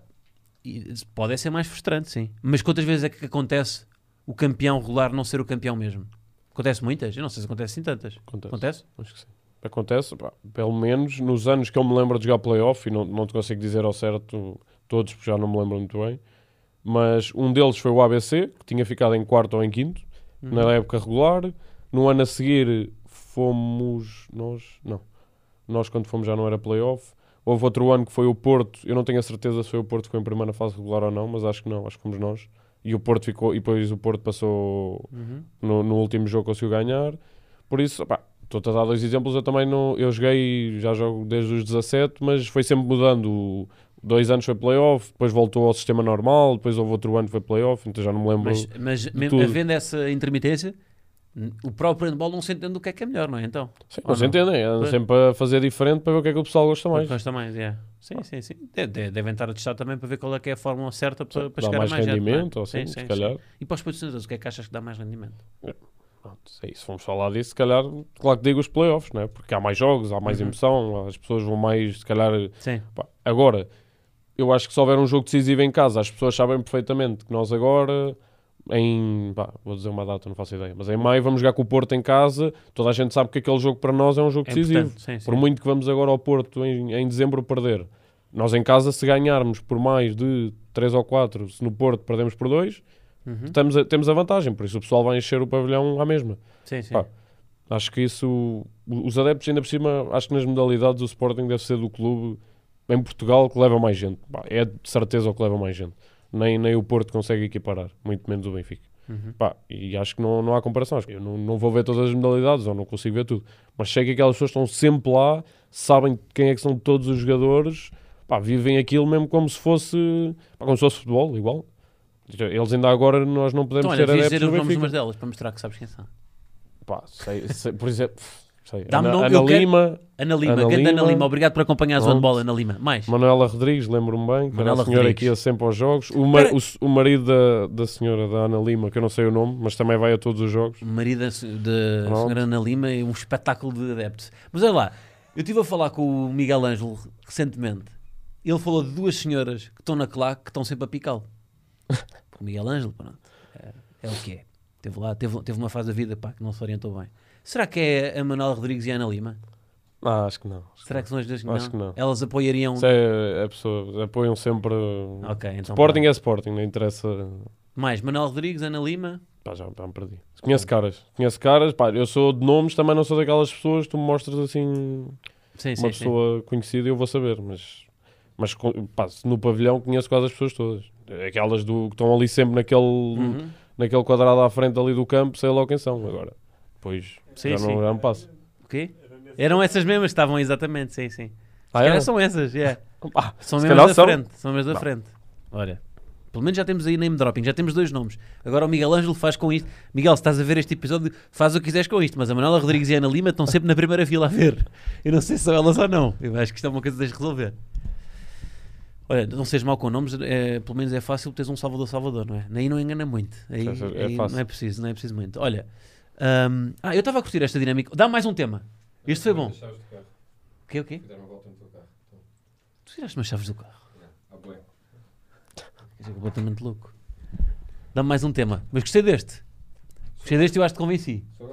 pode ser mais frustrante, sim. Mas quantas vezes é que acontece o campeão regular não ser o campeão mesmo? Acontece muitas? Eu não sei se acontece assim tantas. Acontece. Acontece? Acho que sim. Acontece, pá, pelo menos nos anos que eu me lembro de jogar playoff, e não, não te consigo dizer ao certo todos, porque já não me lembro muito bem, mas um deles foi o ABC, que tinha ficado em quarto ou em quinto, Uhum. na época regular. No ano a seguir fomos nós, não, nós quando fomos já não era playoff. Houve outro ano que foi o Porto, eu não tenho a certeza se foi o Porto que foi em primeira fase regular ou não, mas acho que não, acho que fomos nós. E o Porto ficou, e depois o Porto passou Uhum. no, no último jogo conseguiu ganhar. Por isso, pá, estou-te a dar dois exemplos. Eu também não. Eu joguei, já jogo desde os 17, mas foi sempre mudando. Dois anos foi playoff, depois voltou ao sistema normal, depois houve outro ano que foi playoff, então já não me lembro. Mas, mas mesmo tudo. havendo essa intermitência, O próprio handball não se entende o que é que é melhor, não é? Então, Sim, não se entendem, andam Pois. sempre a fazer diferente para ver o que é que o pessoal gosta mais. gosta mais, é. Sim, sim, sim. De- de- devem estar a testar também para ver qual é que é a fórmula certa para, para Dá chegar mais a mais gente, é? rendimento, ou assim, Sim, se sim, calhar. sim. E para os patrocinadores, o que é que achas que dá mais rendimento? É isso, vamos falar disso, se calhar, claro que digo os playoffs, não é? Porque há mais jogos, há mais Uhum. emoção, as pessoas vão mais, se calhar, Sim. Pá, agora, eu acho que se houver um jogo decisivo em casa, as pessoas sabem perfeitamente que nós agora, em, pá, vou dizer uma data, não faço ideia, mas em maio vamos jogar com o Porto em casa, toda a gente sabe que aquele jogo para nós é um jogo É decisivo. Sim, sim. Por muito que vamos agora ao Porto em, em dezembro perder, nós em casa, se ganharmos por mais de 3 ou 4, se no Porto perdemos por 2, Uhum. estamos a- temos a vantagem, por isso o pessoal vai encher o pavilhão à mesma. Sim, sim. Pá, Acho que isso, os adeptos ainda por cima, acho que nas modalidades o Sporting deve ser do clube em Portugal que leva mais gente. Pá, é de certeza o que leva mais gente. Nem, nem o Porto consegue equiparar, muito menos o Benfica. Uhum. Pá, e acho que não, não há comparação. Eu não, não vou ver todas as modalidades, ou não consigo ver tudo. Mas sei que aquelas pessoas estão sempre lá, sabem quem é que são todos os jogadores, pá, vivem aquilo mesmo como se fosse, pá, como se fosse futebol, igual. Eles ainda agora, nós não podemos Então, olha, devias adeptos dizer os nomes delas para mostrar que sabes quem são. Pá, sei, sei- por exemplo, sei, Dá-me Ana, nome, Ana eu quero- Lima, Ana Lima, Ana grande Ana Lima. Lima, obrigado por acompanhares o Pronto. handball, Ana Lima. Mais. Manuela Rodrigues, lembro-me bem, que era Manuela a senhora Rodrigues. que ia sempre aos jogos. O, ma- Espera- o s- o marido da, da senhora, da Ana Lima, que eu não sei o nome, mas também vai a todos os jogos. O marido da se- de Pronto. senhora Ana Lima é um espetáculo de adeptos. Mas olha lá, eu estive a falar com o Miguel Ângelo recentemente. Ele falou de duas senhoras que estão na claque que estão sempre a picá-lo. o Miguel Ângelo, pronto, é, é o que é. Teve lá, teve, teve uma fase da vida pá, que não se orientou bem. Será que é a Manuela Rodrigues e a Ana Lima? Ah, acho que não. Acho Será que são as duas que Acho não? que não. Elas apoiariam. Isso é, a pessoa, apoiam sempre. Ok, então. Sporting pronto. é Sporting, não interessa. Mais Manuela Rodrigues, Ana Lima. Pá, já, já me perdi. Conheço caras, conheço caras, pá, eu sou de nomes, também não sou daquelas pessoas, tu me mostras assim Sim, uma sim, sim. pessoa conhecida e eu vou saber, mas, mas pá, no pavilhão conheço quase as pessoas todas. Aquelas do, que estão ali sempre naquele, Uhum. naquele quadrado à frente ali do campo, sei lá quem são agora. Pois Sim, já, sim. não, já me passa. O quê? Eram essas mesmas, que estavam exatamente, sim, sim. Ah, Se calhar é? são essas, é. Ah, São se mesmas calhar da são. frente. São mesmas da Não. frente. Olha, pelo menos já temos aí name dropping, já temos dois nomes. Agora o Miguel Ângelo faz com isto. Miguel, se estás a ver este episódio, faz o que quiseres com isto, mas a Manuela Rodrigues e a Ana Lima estão sempre na primeira fila a ver. Eu não sei se são elas ou não. Eu acho que isto é uma coisa que tens de resolver. Olha, não sejas mal com nomes, é, pelo menos é fácil teres um Salvador Salvador, não é? Aí não engana muito. Aí, É aí fácil. não é preciso, não é preciso muito. Olha, hum, ah, eu estava a curtir esta dinâmica. Dá mais um tema. Este foi bom. O quê, o quê? Então, Tu tiraste umas chaves do carro. ah. Quer dizer, completamente louco. Dá-me mais um tema. Mas gostei deste. Gostei deste e eu acho que te convenci. É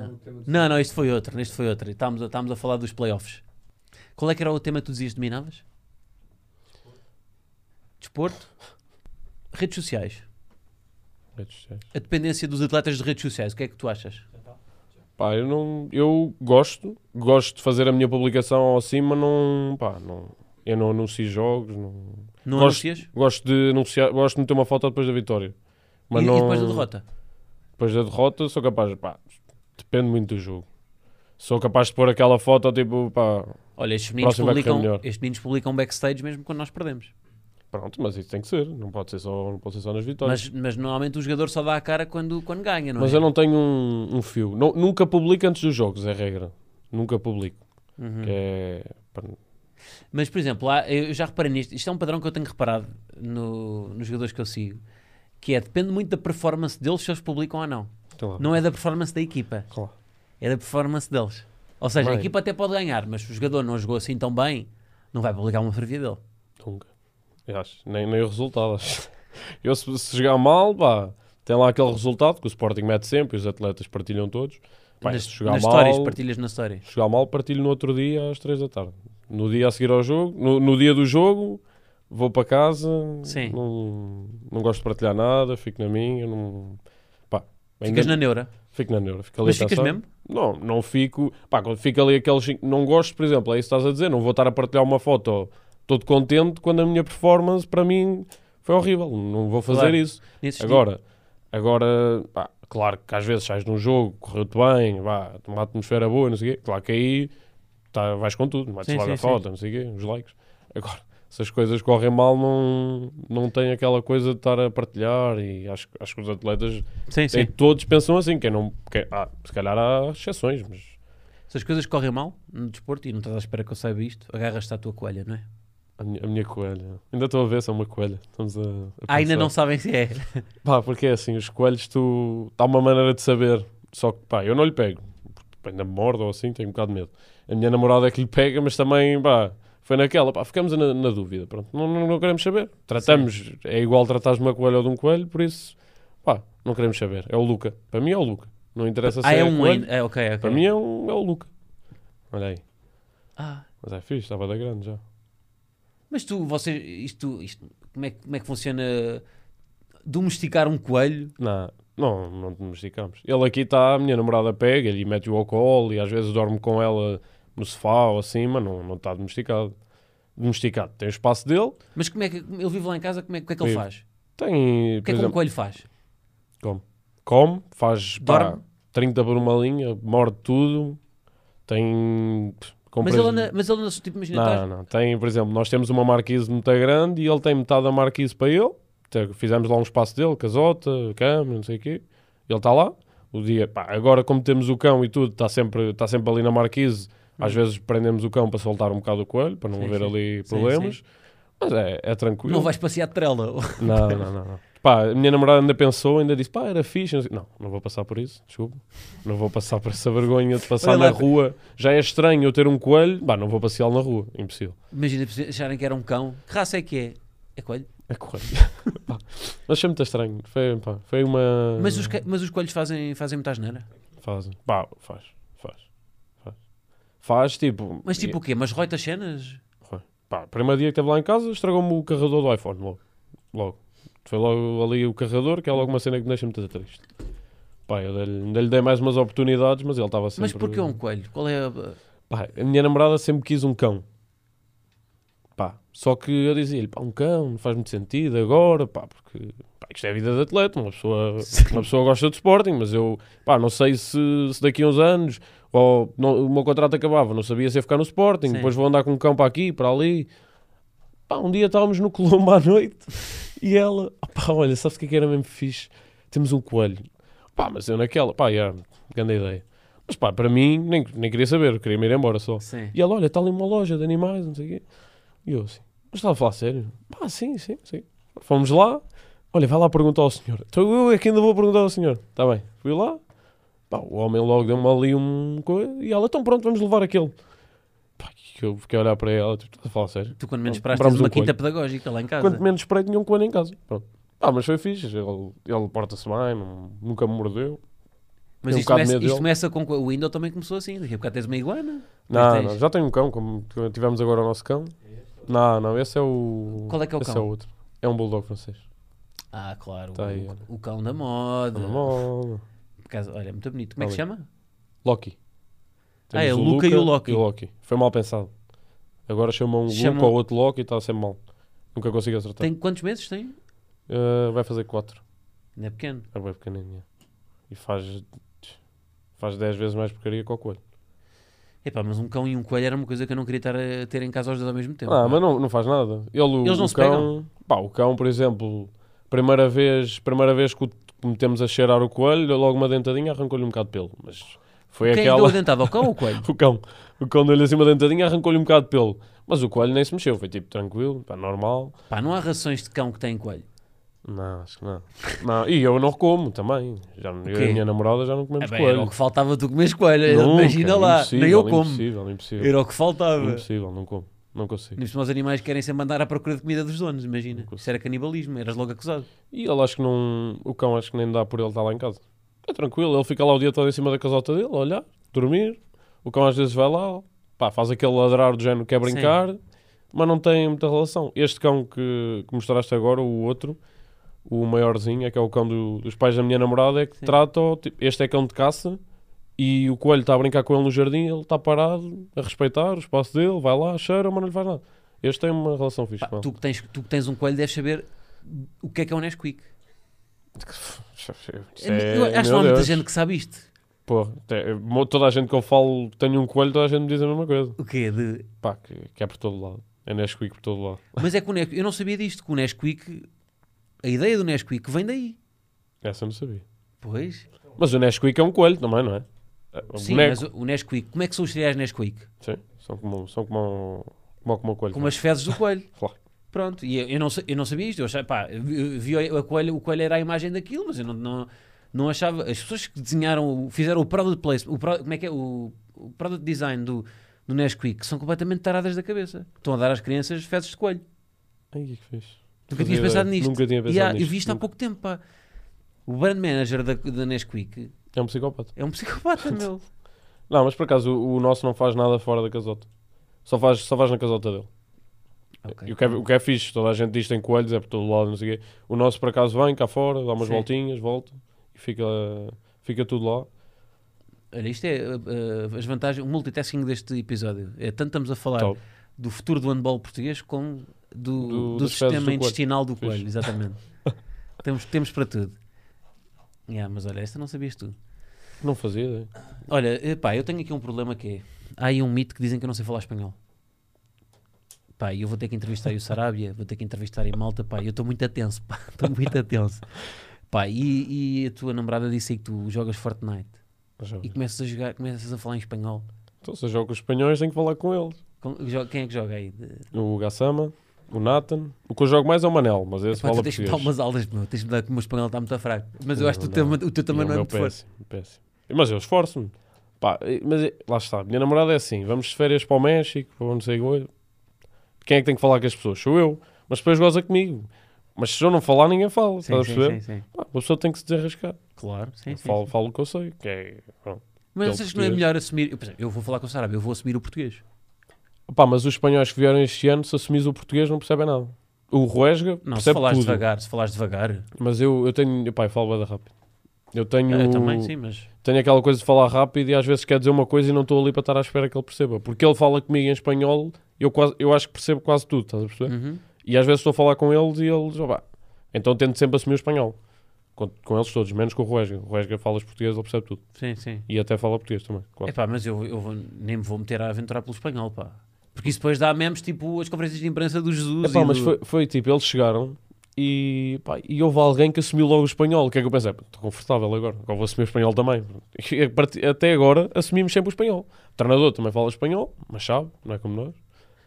Não. Não, não, isto foi outro. Isto foi outro. Estávamos a, estávamos a falar dos playoffs. Qual é que era o tema que tu dizias que dominavas? Desporto. Redes sociais. Redes sociais. A dependência dos atletas de redes sociais. O que é que tu achas? Pá, eu não, eu gosto, gosto de fazer a minha publicação ao cima, não, pá, não, eu não anuncio jogos, não, Não Gosto- anuncias? gosto de anunciar, gosto de meter uma foto depois da vitória. Mas E, não, e depois da derrota? Depois da derrota, sou capaz, pá, depende muito do jogo. Sou capaz de pôr aquela foto, tipo, pá, Olha, estes meninos, publicam, estes meninos publicam backstage mesmo quando nós perdemos. Pronto, mas isso tem que ser, não pode ser só, não pode ser só nas vitórias. Mas, mas normalmente o jogador só dá a cara quando, quando ganha, não Mas é? eu não tenho um, um fio. Nu- nunca publico antes dos jogos, é regra. Nunca publico. Uhum. É, Mas, por exemplo, há- eu já reparei nisto. Isto é um padrão que eu tenho reparado no- nos jogadores que eu sigo. Que é, depende muito da performance deles se eles publicam ou não. sei lá. Não é da performance da equipa. Claro. É da performance deles. Ou seja, a Bem. equipa até pode ganhar, mas se o jogador não jogou assim tão bem, não vai publicar uma fotografia dele. Nunca. Acho. Nem, nem o resultado. acho. Eu, se, se jogar mal, pá, tem lá aquele resultado que o Sporting mete sempre e os atletas partilham todos. Pá, nas se jogar nas mal, stories, partilhas na story. se jogar mal, partilho no outro dia às 3 da tarde. No dia a seguir ao jogo, no, no dia do jogo, vou para casa. Sim. Não, não gosto de partilhar nada, fico na minha. Não, pá, Ficas na neura. Fico na neura. Fico ali Mas ficas mesmo? Não, não fico. Pá, quando fica ali aqueles. Não gosto, por exemplo, é isso que estás a dizer. Não vou estar a partilhar uma foto todo contente quando a minha performance para mim foi horrível. Não vou fazer Claro. isso. Nesses Agora, agora, pá, claro que às vezes sais num jogo, correu-te bem, vá, uma atmosfera boa, não sei o quê. Claro que aí tá, vais com tudo, Sim, logo a foto, não sei o quê, os likes. Agora, se as coisas correm mal, não, não tem aquela coisa de estar a partilhar. E acho, acho que os atletas Sim, sim. todos pensam assim. Quem não, quem, ah, se calhar há exceções, mas Se as coisas correm mal no desporto e não estás à espera que eu saiba isto, agarras-te à tua coelha, não é? A minha, a minha coelha. Ainda estou a ver se é uma coelha. Estamos a, a Ah, ainda não sabem se é. Pá, porque é assim, os coelhos, tu. Há uma maneira de saber. Só que, pá, eu não lhe pego. Ainda me mordo ou assim, tenho um bocado de medo. A minha namorada é que lhe pega, mas também, pá, foi naquela. Pá, ficamos na, na dúvida. Pronto, não, não, não queremos saber. Tratamos, é igual tratares uma coelha ou de um coelho, por isso, pá, não queremos saber. É o Luca. Para mim é o Luca. Não interessa se Ah, é é um coelho. É, ok, ok. Para mim é, um, é o Luca. Olha aí. Ah, Mas é fixe, estava da grande já. Mas tu, você, isto, isto como, é, que- como é que funciona domesticar um coelho? Não, não, não domesticamos. Ele aqui está, a minha namorada pega e mete-o ao colo e às vezes dorme com ela no sofá ou assim, mas não, não está domesticado. Domesticado. Tem o espaço dele, Mas como é que ele vive lá em casa? Como é, o que é que ele Vive. faz? tem, O que é que um coelho faz? come, faz pá, Dorme? 30 por uma linha, morde tudo, tem... pff, Mas compras- ele anda, mas ele anda tipo, imagina, Não, estás- não. Tem, por exemplo, nós temos uma marquise muito grande e ele tem metade da marquise para ele. Fizemos lá um espaço dele, casota, cama, não sei o quê. Ele está lá. O dia, pá, agora como temos o cão e tudo, está sempre, está sempre ali na marquise. Às vezes prendemos o cão para soltar um bocado o coelho, para não Sim, haver sim. ali Sim, problemas. Mas é, é tranquilo. não vais passear de trela. Não, não, não, não. Pá, a minha namorada ainda pensou, ainda disse, pá, era fixe. Não, não, vou passar por isso, desculpa. Não vou passar por essa vergonha de passar Olha na lá. rua. Já é estranho eu ter um coelho, pá, não vou passeá-lo na rua, impossível. Imagina acharem que era um cão. Que raça é que é? É coelho. É coelho. Pá, Mas achei muito estranho. Foi, pá, foi uma. Mas os, mas os coelhos fazem, fazem muita asneira. Fazem. Pá, faz, faz, faz. Faz tipo. Mas tipo o quê? Mas roita as cenas? Pá, primeiro dia que esteve lá em casa, estragou-me o carregador do iPhone logo. Logo. Foi logo ali o carregador, que é logo uma cena que me deixa muito triste. Pá, eu dei-lhe- ainda lhe dei mais umas oportunidades, mas ele estava sempre. Mas porquê um coelho? Qual é a... Pá, a minha namorada sempre quis um cão. Pá, só que eu dizia-lhe, pá, um cão não faz muito sentido agora, pá, porque pá, isto é a vida de atleta, uma pessoa, uma pessoa gosta de Sporting, mas eu, pá, não sei se, se daqui a uns anos ou não- o meu contrato acabava, não sabia se ia ficar no Sporting, Sim. depois vou andar com um cão para aqui, para ali. Pá, um dia estávamos no Colombo à noite e ela, "Ah, pá, olha, sabes o que é que era mesmo fixe? Temos um coelho. Pá, mas eu naquela, pá, já, grande ideia. Mas pá, para mim, nem, nem queria saber, queria me ir embora só. Sim. E ela, olha, está ali uma loja de animais, não sei o quê. E eu assim, mas estava a falar sério? Pá, sim, sim, sim. Fomos lá, olha, vai lá perguntar ao senhor. Então eu é que ainda vou perguntar ao senhor. Está bem, fui lá, pá, o homem logo deu-me ali um coisa, e ela, então pronto, vamos levar aquele. Que eu fiquei a olhar para ela, tipo, a falar sério? Tu quando menos esperaste tens uma um quinta pedagógica lá em casa. Quanto menos esperei, tinha um coelho em casa. Pronto. Ah, mas foi fixe, ele, ele porta-se bem, não- nunca me mordeu. Mas um isto, começa, isto começa com... O Windows também começou assim. Daqui a bocado tens uma iguana. Não, tens? não, já tenho um cão, como tivemos agora o nosso cão. Não, não, esse é o. Qual é que é o esse cão? é o outro. É um bulldog francês. Ah, claro. Tá o, aí, o cão da moda. Tá na moda. Por causa- olha, muito bonito. Como é que se chama? Loki. Ah, é Temos o Luca e o Loki. Loki. Foi mal pensado. Agora chama um Chamam- Luca ou outro Loki e está sempre mal. Nunca consigo acertar. Tem quantos meses tem? Uh, vai fazer 4. Não é pequeno. É bem pequenininho. E faz. Faz 10 vezes mais porcaria que o coelho. Epá, mas um cão e um coelho era uma coisa que eu não queria estar a ter em casa aos dois ao mesmo tempo. Ah, mas não, não faz nada. Ele, o, Eles não o se cão, pá, o cão, por exemplo, primeira vez, primeira vez que o que metemos a cheirar o coelho, deu logo uma dentadinha, arrancou-lhe um bocado de pelo. Mas foi Quem aquela. deu a dentada ao cão ou ao coelho? O cão. O cão deu-lhe assim uma dentadinha, arrancou-lhe um bocado de pelo. Mas o coelho nem se mexeu, foi tipo tranquilo, pá, normal. Pá, não há rações de cão que têm coelho. Não, acho que não. não. E eu não como também. Já, eu e a minha namorada já não comemos bem, era coelho. o que faltava tu comes coelho. Nunca, Imagina lá. Nem eu como. Impossível, impossível. Era o que faltava. Impossível, não como. Não consigo. Nem os animais querem sempre andar à procura de comida dos donos, imagina. Isso era canibalismo, eras logo acusado. E ele acho que não. O cão acho que nem dá por ele estar lá em casa. É tranquilo, ele fica lá o dia todo em cima da casota dele, a olhar, dormir. O cão às vezes vai lá, pá, faz aquele ladrar do género que é brincar, mas não tem muita relação. Este cão que, que mostraste agora, o outro, o maiorzinho, é que é o cão do- dos pais da minha namorada, é que Sim. trata. o tipo, este é cão de caça e o coelho está a brincar com ele no jardim, ele está parado a respeitar o espaço dele, vai lá, cheira, mas não lhe faz nada. Este tem uma relação fixe Pá, tu, que tens, tu que tens um coelho deves saber o que é que é um Nesquik. Isso É, eu é- acho que há muita Deus. gente que sabe isto. Pô, toda a gente que eu falo tenho um coelho, toda a gente me diz a mesma coisa. O quê? De... Pá, que, que é por todo lado. É Nesquik por todo lado. Mas é que o Nesquik, eu não sabia disto, que o Nesquik, a ideia do Nesquik vem daí. Essa eu não sabia. Pois. Mas o Nesquik é um coelho também, não é? É um Sim, boneco. mas o o Nesquik, como é que são os cereais Nesquik? Sim, são como, são como, como, como um coelho. Como as fezes do coelho. Claro. Pronto, e eu, eu não, eu não sabia isto. Eu achava, pá, eu vi o coelho, o coelho era a imagem daquilo, mas eu não, não, não achava. As pessoas que desenharam, fizeram o product placement, o, pro- como é que é? O, o product design do, do Nesquik são completamente taradas da cabeça. Estão a dar às crianças fezes de coelho. Ai, que fixe. Nunca tinhas pensado nisto. Nunca tinha pensado E nisto. Eu vi isto há pouco tempo, pá. O brand manager da, da Nesquik É um psicopata. é um psicopata, meu. Não, mas por acaso o, o nosso não faz nada fora da casota. Só faz, só faz na casota dele. Ok. E o que, é, o que é fixe, toda a gente diz que tem coelhos, é por todo lado, não sei o quê. O nosso por acaso vem cá fora, dá umas Sim. voltinhas, volta e fica, fica tudo lá. Olha, isto é uh, as vantagens, o multitasking deste episódio. É tanto estamos a falar Top. do futuro do handball português como do, Do- do sistema do coelho. intestinal do Fixe. coelho, exatamente. temos, temos para tudo. Yeah, mas olha, esta não sabias tu. Não fazia. Olha, pá, eu tenho aqui um problema que é. Há aí um mito que dizem que eu não sei falar espanhol. Pá, eu vou ter que entrevistar aí o Sarabia, vou ter que entrevistar aí Malta, pá, eu estou muito atenso, pá, estou muito atenso. Pá, e, e a tua namorada disse aí que tu jogas Fortnite e começas a jogar, começas a falar em espanhol. Então, se eu jogo com os espanhóis, tenho que falar com eles. Com- Quem é que joga aí? De- O Gassama, o Nathan. O que eu jogo mais é o Manel, mas esse Pá, fala tu tens português. dar umas aulas, meu. Tens que dar que o meu espanhol está muito fraco. Mas eu Não, acho que o teu, o teu também não, é muito forte. péssimo, péssimo. Mas eu esforço-me. Pá, mas lá está, minha namorada é assim: vamos de férias para o México, para não sei o Quem é que tem que falar com as pessoas? Sou eu. Mas depois goza comigo. Mas se eu não falar, ninguém fala. Sim, estás a sim, perceber? sim, sim. Pá, uma pessoa tem que se desarrascar. Claro, sim, Eu sim. falo, sim. falo o que eu sei. Que é, pronto. Mas aquele achas que não é melhor assumir? Eu, exemplo, eu vou falar com o Sarabia, eu vou assumir o português. Pá, mas os espanhóis que vieram este ano, se assumis o português, não percebem nada. O Ruesga Não, se percebe falares tudo. devagar, se falares devagar. Mas eu, eu tenho. Pá, eu falo bem rápido. Eu tenho. Eu também, sim, mas. tenho aquela coisa de falar rápido e às vezes quer dizer uma coisa e não estou ali para estar à espera que ele perceba. Porque ele fala comigo em espanhol, eu, quase, eu acho que percebo quase tudo, estás a perceber? Uhum. E às vezes estou a falar com eles e eles, opá, então tento sempre assumir o espanhol. Com, com eles todos, menos com o Ruesga. O Ruesga fala português, ele percebe tudo. Sim, sim. E até fala português também. É mas eu, eu vou- nem me vou meter a aventurar pelo espanhol, pá. Porque isso depois dá memes tipo as conferências de imprensa do Jesus. Epá, e mas do- foi, foi tipo, eles chegaram e, pá, e houve alguém que assumiu logo o espanhol. O que é que eu pensei? Estou confortável agora, agora vou assumir o espanhol também. Até agora assumimos sempre o espanhol. O treinador também fala espanhol, mas sabe, não é como nós.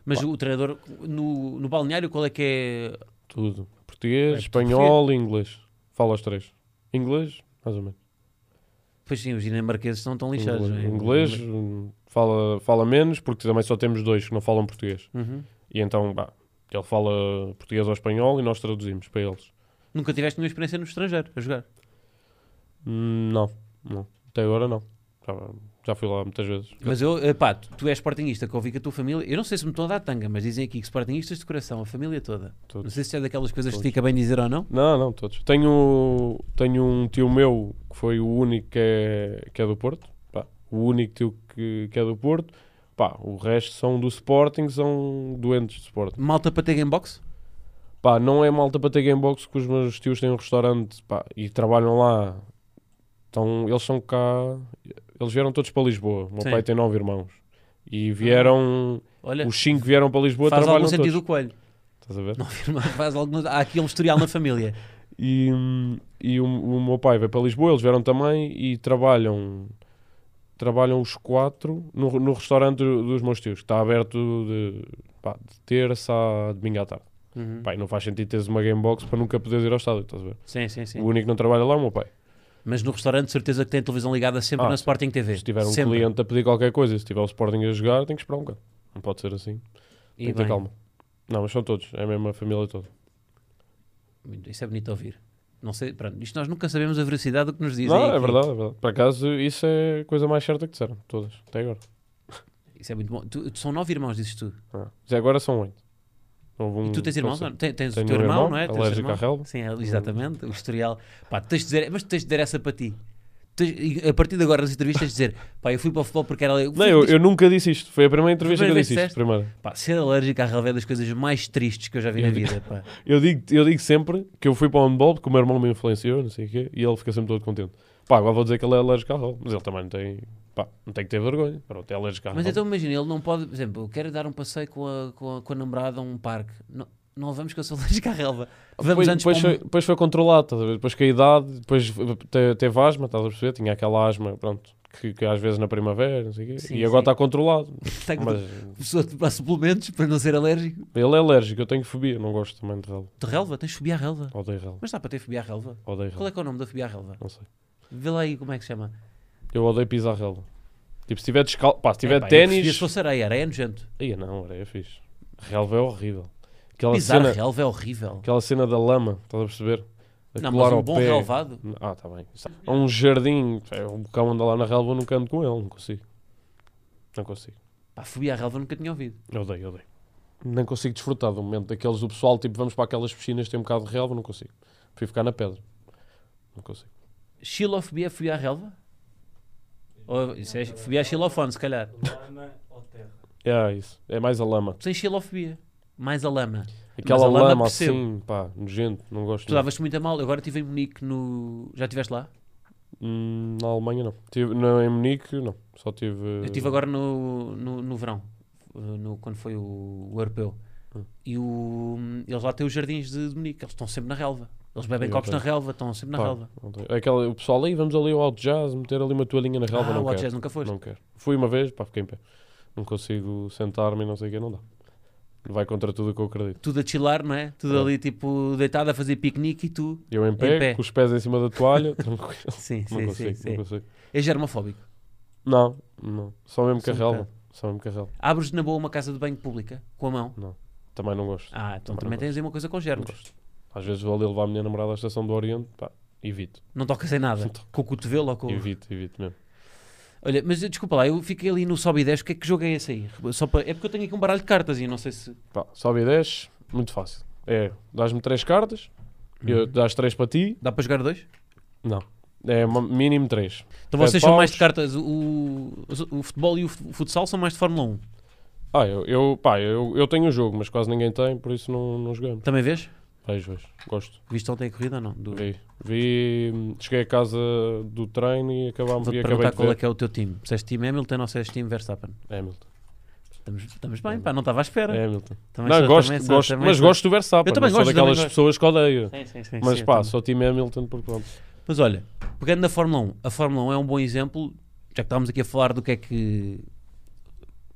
Mas o treinador, no, no balneário, qual é que é. Tudo. Português, É, espanhol e inglês. Fala os três. Inglês, mais ou menos. Pois sim, os dinamarqueses estão tão lixados. inglês, não é? inglês, fala, fala menos, porque também só temos dois que não falam português. Uhum. E então, bah, ele fala português ou espanhol e nós traduzimos para eles. Nunca tiveste nenhuma experiência no estrangeiro a jogar. Hum, Não, não. Até agora não. Já, já fui lá muitas vezes. Mas eu, pá, tu, tu és sportinguista, que ouvi que a tua família. Eu não sei se me estão a dar tanga, mas dizem aqui que sportinguistas de coração, a família toda. Todos. Não sei se é daquelas coisas que Todos. fica bem dizer ou não. Não, não, todos. Tenho, tenho um tio meu que foi o único que é, que é do Porto. Pá, o único tio que, que é do Porto. Pá, o resto são do Sporting, são doentes de Sporting. Malta para ter gamebox? Pá, não é malta para ter gamebox que os meus tios têm um restaurante pá, e trabalham lá. Então, eles são cá. Eles vieram todos para Lisboa. O meu Sim. pai tem nove irmãos. E vieram. Olha, Os cinco vieram para Lisboa faz trabalham algum sentido todos. o coelho. Estás a ver? Não, irmão, faz algum... Há aqui um historial na família. E, e o, o meu pai veio para Lisboa, eles vieram também e trabalham trabalham os quatro no, no restaurante do- dos meus tios, que está aberto de, pá, de terça a domingo à tarde. Uhum. Não faz sentido teres uma gamebox para nunca poderes ir ao estádio, estás a ver? Sim, sim, sim. O único que não trabalha lá é o meu pai. Mas no restaurante, certeza que tem a televisão ligada sempre Ah, na. Sporting TV. Se tiver um sempre. cliente a pedir qualquer coisa, se tiver o Sporting a jogar, tem que esperar um bocado. Não pode ser assim. E tem que ter calma. Não, mas são todos, é a mesma família toda. Isso é bonito a ouvir. Não sei, pronto, isto nós nunca sabemos a veracidade do que nos dizem. Não, é aqui. verdade, é verdade. Por acaso, isso é a coisa mais certa que disseram, todas, até agora. Isso é muito bom. Tu, tu são nove irmãos, dizes tu. Ah. Já agora são oito. Houve um- E tu tens irmãos? não. Tem- Tens o Tenho teu um irmão, irmão, não é? Tens alérgico à relva. Sim, é, exatamente. O historial. Pá, tu tens de dizer, mas tu tens de dizer essa para ti. A partir de agora nas entrevistas dizer, pá, eu fui para o futebol porque era. Não, eu, eu nunca disse isto. Foi a primeira entrevista Primeira que eu disse isto. Primeira. Pá, ser alérgico à relva é das coisas mais tristes que eu já vi na Eu digo- vida. Pá. Eu digo, eu digo sempre que eu fui para o handball porque o meu irmão me influenciou, não sei o quê, e ele fica sempre todo contente. Pá, agora vou dizer que ele é alérgico à relva, mas ele também não tem, pá, não tem que ter vergonha. Pronto, é alérgico à Mas então imagina, ele não pode, por exemplo, eu quero dar um passeio com a, com a, com a namorada a um parque. Não, não vamos que eu sou alérgico à relva. Vamos depois, antes depois, um- foi, depois foi controlado, estás a ver? Depois com a idade, depois te- teve asma, estás a perceber? Tinha aquela asma, pronto, que, que às vezes na primavera, não sei o quê, Sim, e agora sim. está controlado. Mas pessoa de tomar suplementos para não ser alérgico. ele é alérgico, eu tenho fobia, não gosto também de relva. De relva? Tens fobia à relva? Odeio relva, Mas dá para ter fobia à relva? odeio Qual relva. é que é o nome da fobia à relva? Não sei. Vê lá aí como é que se chama. Eu odeio pisar relva. Tipo, se tiver descal... pá, se tiver percebia ténis. Se fosse areia, areia é nojento. Aí não, areia é fixe. Relva é horrível. Aquela Pisar cena, relva é horrível. aquela cena da lama, estás a perceber? A Não, mas um bom pé. relvado. Ah, tá bem. É um jardim, é, o cão anda lá na relva, eu nunca ando com ele, não consigo. Não consigo. Pá, fobia à relva nunca tinha ouvido. Eu odeio, eu odeio. Nem consigo desfrutar do momento daqueles do pessoal, tipo, vamos para aquelas piscinas que tem um bocado de relva, não consigo. Prefiro ficar na pedra. Não consigo. Xilofobia é fobia à relva? Ou, isso é fobia a xilofone, se calhar. Lama ou terra? É isso. É mais a lama. Sem xilofobia. Mais a lama. Aquela a lama lama, assim, pá, nojento, não gosto. Tu davas-te muito a mal. Eu agora estive em Munique no. Já estiveste lá? Hum, na Alemanha não. Tive, não. Em Munique não. Só tive. Eu estive agora no, no, no verão, uh, no, quando foi o, o europeu. Hum. E o, eles lá têm os jardins de, de Munique, eles estão sempre na relva. Eles bebem copos na relva, estão sempre na Pá, relva. Aquela, o pessoal aí, vamos ali ao Alto Jazz, meter ali uma toalhinha na relva, ah, não o quero. Jazz nunca foste. Não quero. Fui uma vez, pá, fiquei em pé. Não consigo sentar-me e não sei o que, não dá. Vai contra tudo o que eu acredito. Tudo a chilar, não é? Tudo É. ali tipo deitado a fazer piquenique e tu. Eu em pé, pé. com os pés em cima da toalha, tranquilo. Sim, Não sim, consigo, sim. não consigo. É germofóbico. Não, não. Só mesmo bocado. Só mesmo carrelva. Abres na boa uma casa de banho pública com a mão. Também não gosto. Ah, então Também também não tens aí uma coisa com Não germes. Às vezes vou ali levar a minha namorada à estação do Oriente, pá, evito. Não tocas em nada. Não toco. Com o cotovelo ou com. Evito, evito mesmo. Olha, mas desculpa lá, eu fiquei ali no sobe e 10. O que é que jogo é esse aí? Só para... É porque eu tenho aqui um baralho de cartas e não sei se. Pá, sobe e desce, muito fácil. É, dás-me três cartas, eu, Uhum. dás três para ti, Dá para jogar dois? não. É mínimo três. Então É vocês são mais paus. de cartas. O, o, futebol e o fu- futsal são mais de Fórmula 1. Ah, eu, eu, pá, eu, eu tenho o jogo, mas quase ninguém tem, por isso não, não jogamos. Também vês? Vejo, vejo. Gosto. Viste ontem a corrida ou não? Do... Vi. Vi, cheguei a casa do treino e acabámos Vou-te e acabei perguntar de qual ver. é que é o teu time. Se és time Hamilton ou se és time Verstappen. Hamilton. Estamos, estamos bem, pá, não estava à espera. Hamilton. Também não, sou- gosto, também sou- gosto, também mas sou- gosto do Verstappen. Eu também não sou gosto, daquelas também gosto. pessoas que odeio. Sim, sim, sim, Mas sim, pá, sou time Hamilton porque pronto. Mas olha, pegando na Fórmula 1, a Fórmula 1 é um bom exemplo, já que estávamos aqui a falar do que é que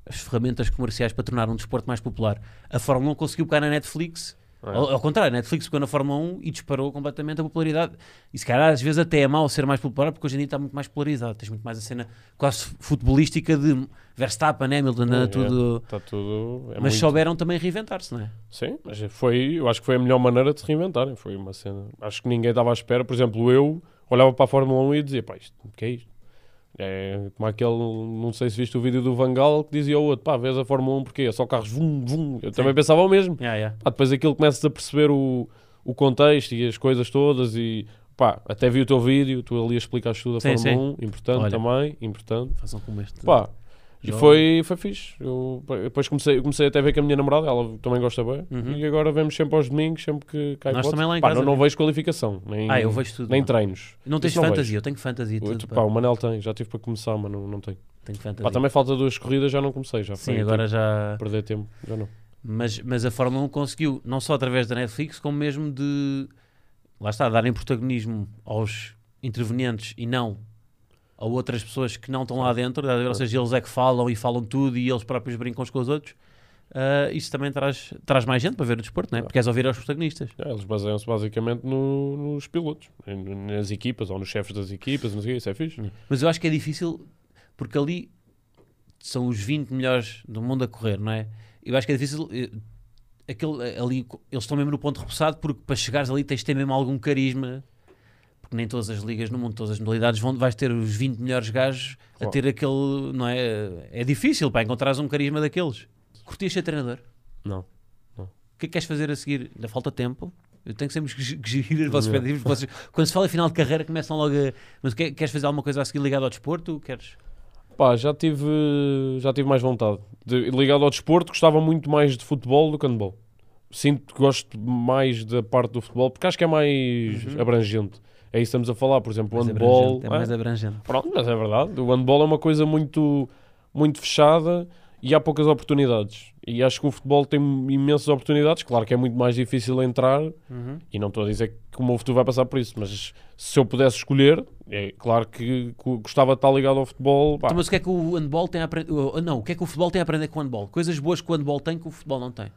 as ferramentas comerciais para tornar um desporto mais popular. A Fórmula 1 conseguiu pegar na Netflix, É. ao, ao contrário, a Netflix pegou na Fórmula 1 e disparou completamente a popularidade. E se calhar às vezes até é mau ser mais popular, porque hoje em dia está muito mais polarizado. Tens muito mais a cena quase futebolística de Verstappen, Hamilton, É, é. tudo. Está tudo. É Mas muito... souberam também reinventar-se, não é? Sim, mas foi, eu acho que foi a melhor maneira de se reinventarem. Foi uma cena. Acho que ninguém estava à espera. Por exemplo, eu olhava para a Fórmula 1 e dizia: pá, isto, o que é isto? É como aquele, não sei se viste o vídeo do Vangal que dizia ao outro: pá, vês a Fórmula 1 porque é só carros vum, vum. Eu também pensava o mesmo. Yeah, yeah. Pá, depois aquilo começas a perceber o, o contexto e as coisas todas e pá, até vi o teu vídeo, tu ali explicas tudo a Sim, Fórmula 1, importante Olha. também, importante. Façam como este. Pá, e foi, foi fixe. Eu, depois comecei, comecei até a ver com a minha namorada, ela também gosta bem. Uhum. E agora vemos sempre aos domingos, sempre que cai Nós hipótese. também lá em Pá, casa não, não vejo qualificação, nem, Ah, eu vejo tudo. nem mano. treinos. Não tens Isso não fantasy, vejo. eu tenho e tudo. Outro, pá. pá, o Manel tem, já tive para começar, mas não, não tenho. Tenho fantasy. Pá, também falta duas corridas, já não comecei. Já Sim, foi, agora já. tipo, perder tempo, já não. Mas, mas a Fórmula 1 conseguiu, não só através da Netflix, como mesmo de. Lá está, darem protagonismo aos intervenientes e não a outras pessoas que não estão lá dentro. Ou seja, eles é que falam e falam tudo e eles próprios brincam uns com os outros. Ah, isso também traz, traz mais gente para ver o desporto, não é? Porque queres ouvir aos protagonistas. É, eles baseiam-se basicamente no- nos pilotos, nas equipas ou nos chefes das equipas, não sei o quê, isso é fixe. Mas eu acho que é difícil porque ali são os 20 melhores do mundo a correr, não é? Eu acho que é difícil. eh, Aquele, ali, eles estão mesmo no ponto repousado porque para chegares ali tens de ter mesmo algum carisma. Porque nem todas as ligas no mundo, todas as modalidades, vão, vais ter os 20 melhores gajos a Claro. ter aquele. Não é? É difícil para encontrares um carisma daqueles. Curtias ser treinador? Não. O que é que queres fazer a seguir? Ainda falta tempo. Eu tenho que sempre ge- ge- gerir os vossos Não. expectativos. Vocês, quando se fala em final de carreira, começam logo a. Mas que- queres fazer alguma coisa a seguir ligado ao desporto? Queres. Pá, já tive, já tive mais vontade. De- ligado ao desporto, gostava muito mais de futebol do que handball. Sinto que gosto mais da parte do futebol, porque acho que é mais Uhum. abrangente. É isso que estamos a falar, por exemplo, o handball. abrangente, É mais abrangente. Pronto, mas é verdade. O handball é uma coisa muito, muito fechada e há poucas oportunidades. E acho que o futebol tem imensas oportunidades. Claro que é muito mais difícil entrar Uhum. e não estou a dizer que o meu futuro vai passar por isso, mas se eu pudesse escolher, é claro que gostava de estar ligado ao futebol. Então, mas o que é que o handball tem a aprender? Não, o que é que o futebol tem a aprender com o handball? Coisas boas que o handball tem que o futebol não tem.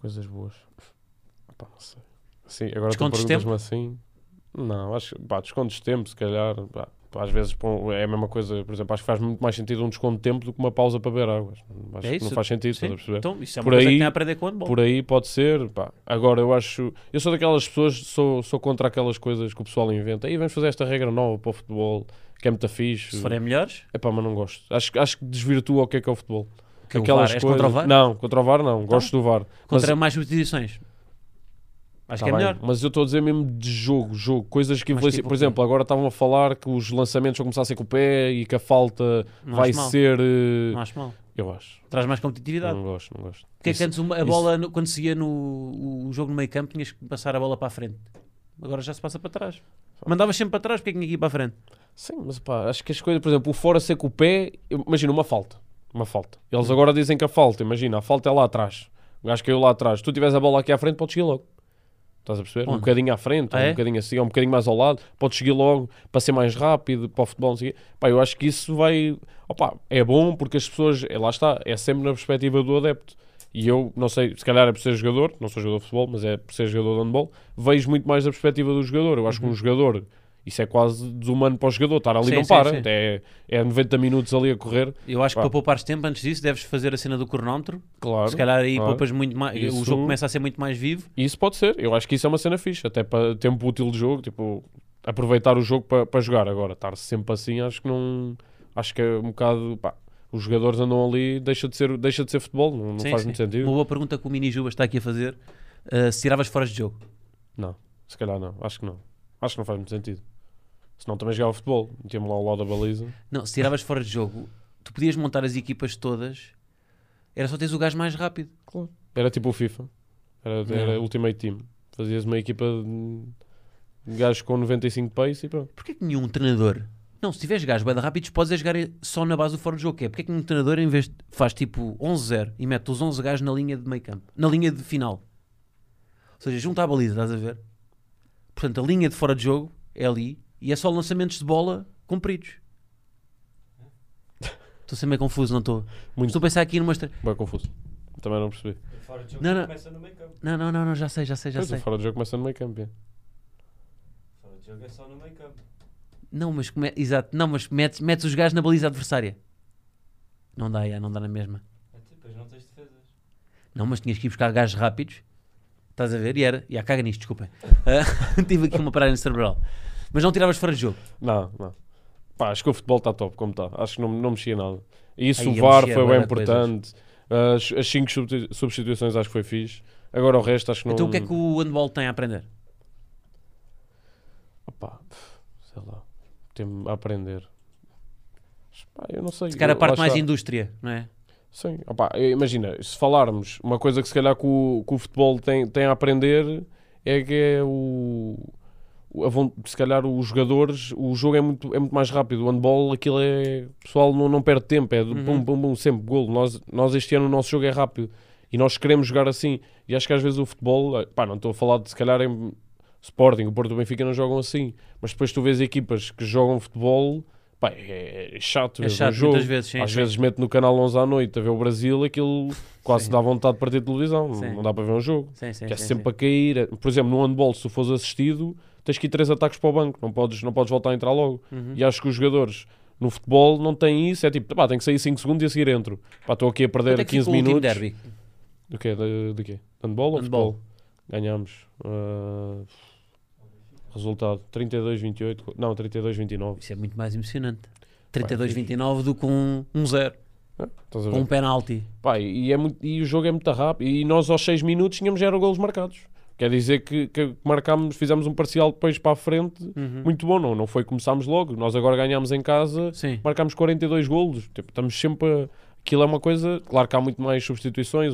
Coisas boas. Pá, não sei. Sim, agora tu Descontos de perguntas-me assim. Não, acho que pá, descontos de tempo, se calhar. pá, pá, às vezes é a mesma coisa, por exemplo, acho que faz muito mais sentido um desconto de tempo do que uma pausa para beber águas. Acho É que isso? não faz sentido, Sim. estás a perceber? Então, isso é uma Por coisa que aí- tem a aprender com o handball. Por aí pode ser. Pá. Agora eu acho. Eu sou daquelas pessoas, sou, sou contra aquelas coisas que o pessoal inventa. Aí vamos fazer esta regra nova para o futebol, que é muito fixe. Se forem melhores, É pá, mas não gosto. Acho, acho que desvirtua o que é que é o futebol. que é o VAR. És contra o VAR? Não, contra o VAR não. Gosto do VAR. Contra Mas- mais substituições. Acho Tá que é bem, melhor. Mas eu estou a dizer mesmo de jogo, jogo, coisas que influenciam. tipo Por exemplo, agora estavam a falar que os lançamentos vão começar a ser com o pé e que a falta Não vai ser. eh, Não acho mal. Eu acho. Traz mais competitividade. Não gosto, não gosto. Porque é que Isso- antes uma- a isso- bola, no- quando seguia no o jogo no meio campo, tinhas que passar a bola para a frente. Agora já se passa para trás. Mandavas sempre para trás, porque é que tinha que ir para a frente? Sim, mas pá, acho que as coisas, por exemplo, o fora ser com o pé, imagina uma falta. Uma falta. Hum. Eles agora dizem que a falta, imagina, a falta é lá atrás. O gajo caiu lá atrás. Se tu tiveres a bola aqui à frente, podes seguir logo. Estás a perceber? Um Onde? bocadinho à frente, Ah, ou é? um bocadinho assim, ou um bocadinho mais ao lado, podes seguir logo para ser mais rápido, para o futebol, não sei. Pá, eu acho que isso vai. Opa, é bom porque as pessoas, é, lá está, é sempre na perspectiva do adepto. E eu, não sei, se calhar é por ser jogador, não sou jogador de futebol, mas é por ser jogador de handball, vejo muito mais da perspectiva do jogador. Eu acho que um jogador, isso é quase desumano para o jogador, estar ali. Sim, não sim, para, sim. É, é 90 minutos ali a correr, Eu acho que Pá. para poupares tempo, antes disso, deves fazer a cena do cronómetro. claro. Se calhar aí claro. poupas muito mais. O Isso- jogo começa a ser muito mais vivo. Isso pode ser, eu acho que isso é uma cena fixe, até para tempo útil de jogo, tipo, aproveitar o jogo para, para jogar. Agora, estar sempre assim, acho que não. Acho que é um bocado. Pá, os jogadores andam ali, deixa de ser, deixa de ser futebol, não, não faz muito sentido. Uma boa pergunta que o Mini Juba está aqui a fazer. uh, se tiravas fora de jogo. Não, se calhar não, acho que não. Acho que não faz muito sentido. Senão também jogava futebol, metia-me lá ao lado da baliza. Não, se tiravas fora de jogo, tu podias montar as equipas todas. Era só teres o gajo mais rápido. Era tipo o FIFA, era, Não. era Ultimate Team. Fazias uma equipa de gajos com 95 pace e pronto. Porquê que nenhum treinador. Não, se tiveres gajos bem rápidos, podes é jogar só na base do fora de jogo. Que é? Porquê que nenhum treinador em vez de- faz tipo 11-0 e mete os 11 gajos na linha de meio campo, na linha de final? Ou seja, junta a baliza, estás a ver? Portanto, a linha de fora de jogo é ali e é só lançamentos de bola compridos. Estou a ser meio confuso, não estou? Muito Estou a pensar aqui numa. estra- bem confuso. Também não percebi. Fora de jogo Não, não. começa no meio campo. Não, não, não, não, já sei, já sei, já Pois, sei. o fora de jogo começa no meio campo. é. Fora de jogo é só no meio campo. Não, mas come... exato, não, mas metes, metes os gajos na baliza adversária. Não dá, já, não dá na mesma. É, Depois não tens defesas. Não, mas tinhas que ir buscar gajos rápidos. Estás a ver? E era. E caga nisto, desculpem. Ah, tive aqui uma paragem cerebral. Mas não tiravas fora de jogo. Não, não. Pá, acho que o futebol está top como está. Acho que não, não mexia nada. E isso, Aí, o eu VAR mexia foi bué bem importante. As, as cinco substitu- substituições acho que foi fixe. Agora o resto acho que não. Então o que é que o handball tem a aprender? Opá, sei lá. Tem a aprender. Pá, eu não sei. Se calhar a eu- parte lá mais está. indústria, não é? Sim, opá, imagina, se falarmos uma coisa que se calhar que o, que o futebol tem, tem a aprender é que é o, se calhar os jogadores, o jogo é muito, é muito mais rápido, o handball aquilo é, o pessoal não, não perde tempo, é de Uhum. pum, pum, pum, sempre golo, nós, nós este ano o nosso jogo é rápido e nós queremos jogar assim, e acho que às vezes o futebol, eh, pá, não estou a falar de se calhar em Sporting, o Porto e o Benfica não jogam assim, mas depois tu vês equipas que jogam futebol, pá, é, é chato, É chato jogo. muitas vezes, sim. Às sim. vezes mete no canal 11 à noite a ver o Brasil, aquilo quase Sim. dá vontade de partir de televisão, Sim. não dá para ver um jogo. Sim, sim, que é sempre sim. a cair. Por exemplo, no handball, se tu fores assistido, tens que ir três ataques para o banco, não podes, não podes voltar a entrar logo. Uhum. E acho que os jogadores no futebol não têm isso, é tipo, pá, tem que sair 5 segundos e a seguir entro. Pá, estou aqui a perder Quanto é que 15 ficou o último minutos. derby? Do quê? De, de quê? Handball ou Handball. futebol? Ganhámos. ah, resultado 32-28. Não, 32-29. Isso é muito mais emocionante. 32-29 do que um 1-0. Ah, Estás a com um penalti. Pá, e, é muito, e o jogo é muito rápido. E nós aos 6 minutos tínhamos já golos marcados. Quer dizer que, que marcámos, fizemos um parcial depois para a frente Uhum. muito bom. Não, não foi começámos logo. Nós agora ganhámos em casa, Sim. marcámos 42 golos. Tipo, estamos sempre. A... Aquilo é uma coisa. Claro que há muito mais substituições.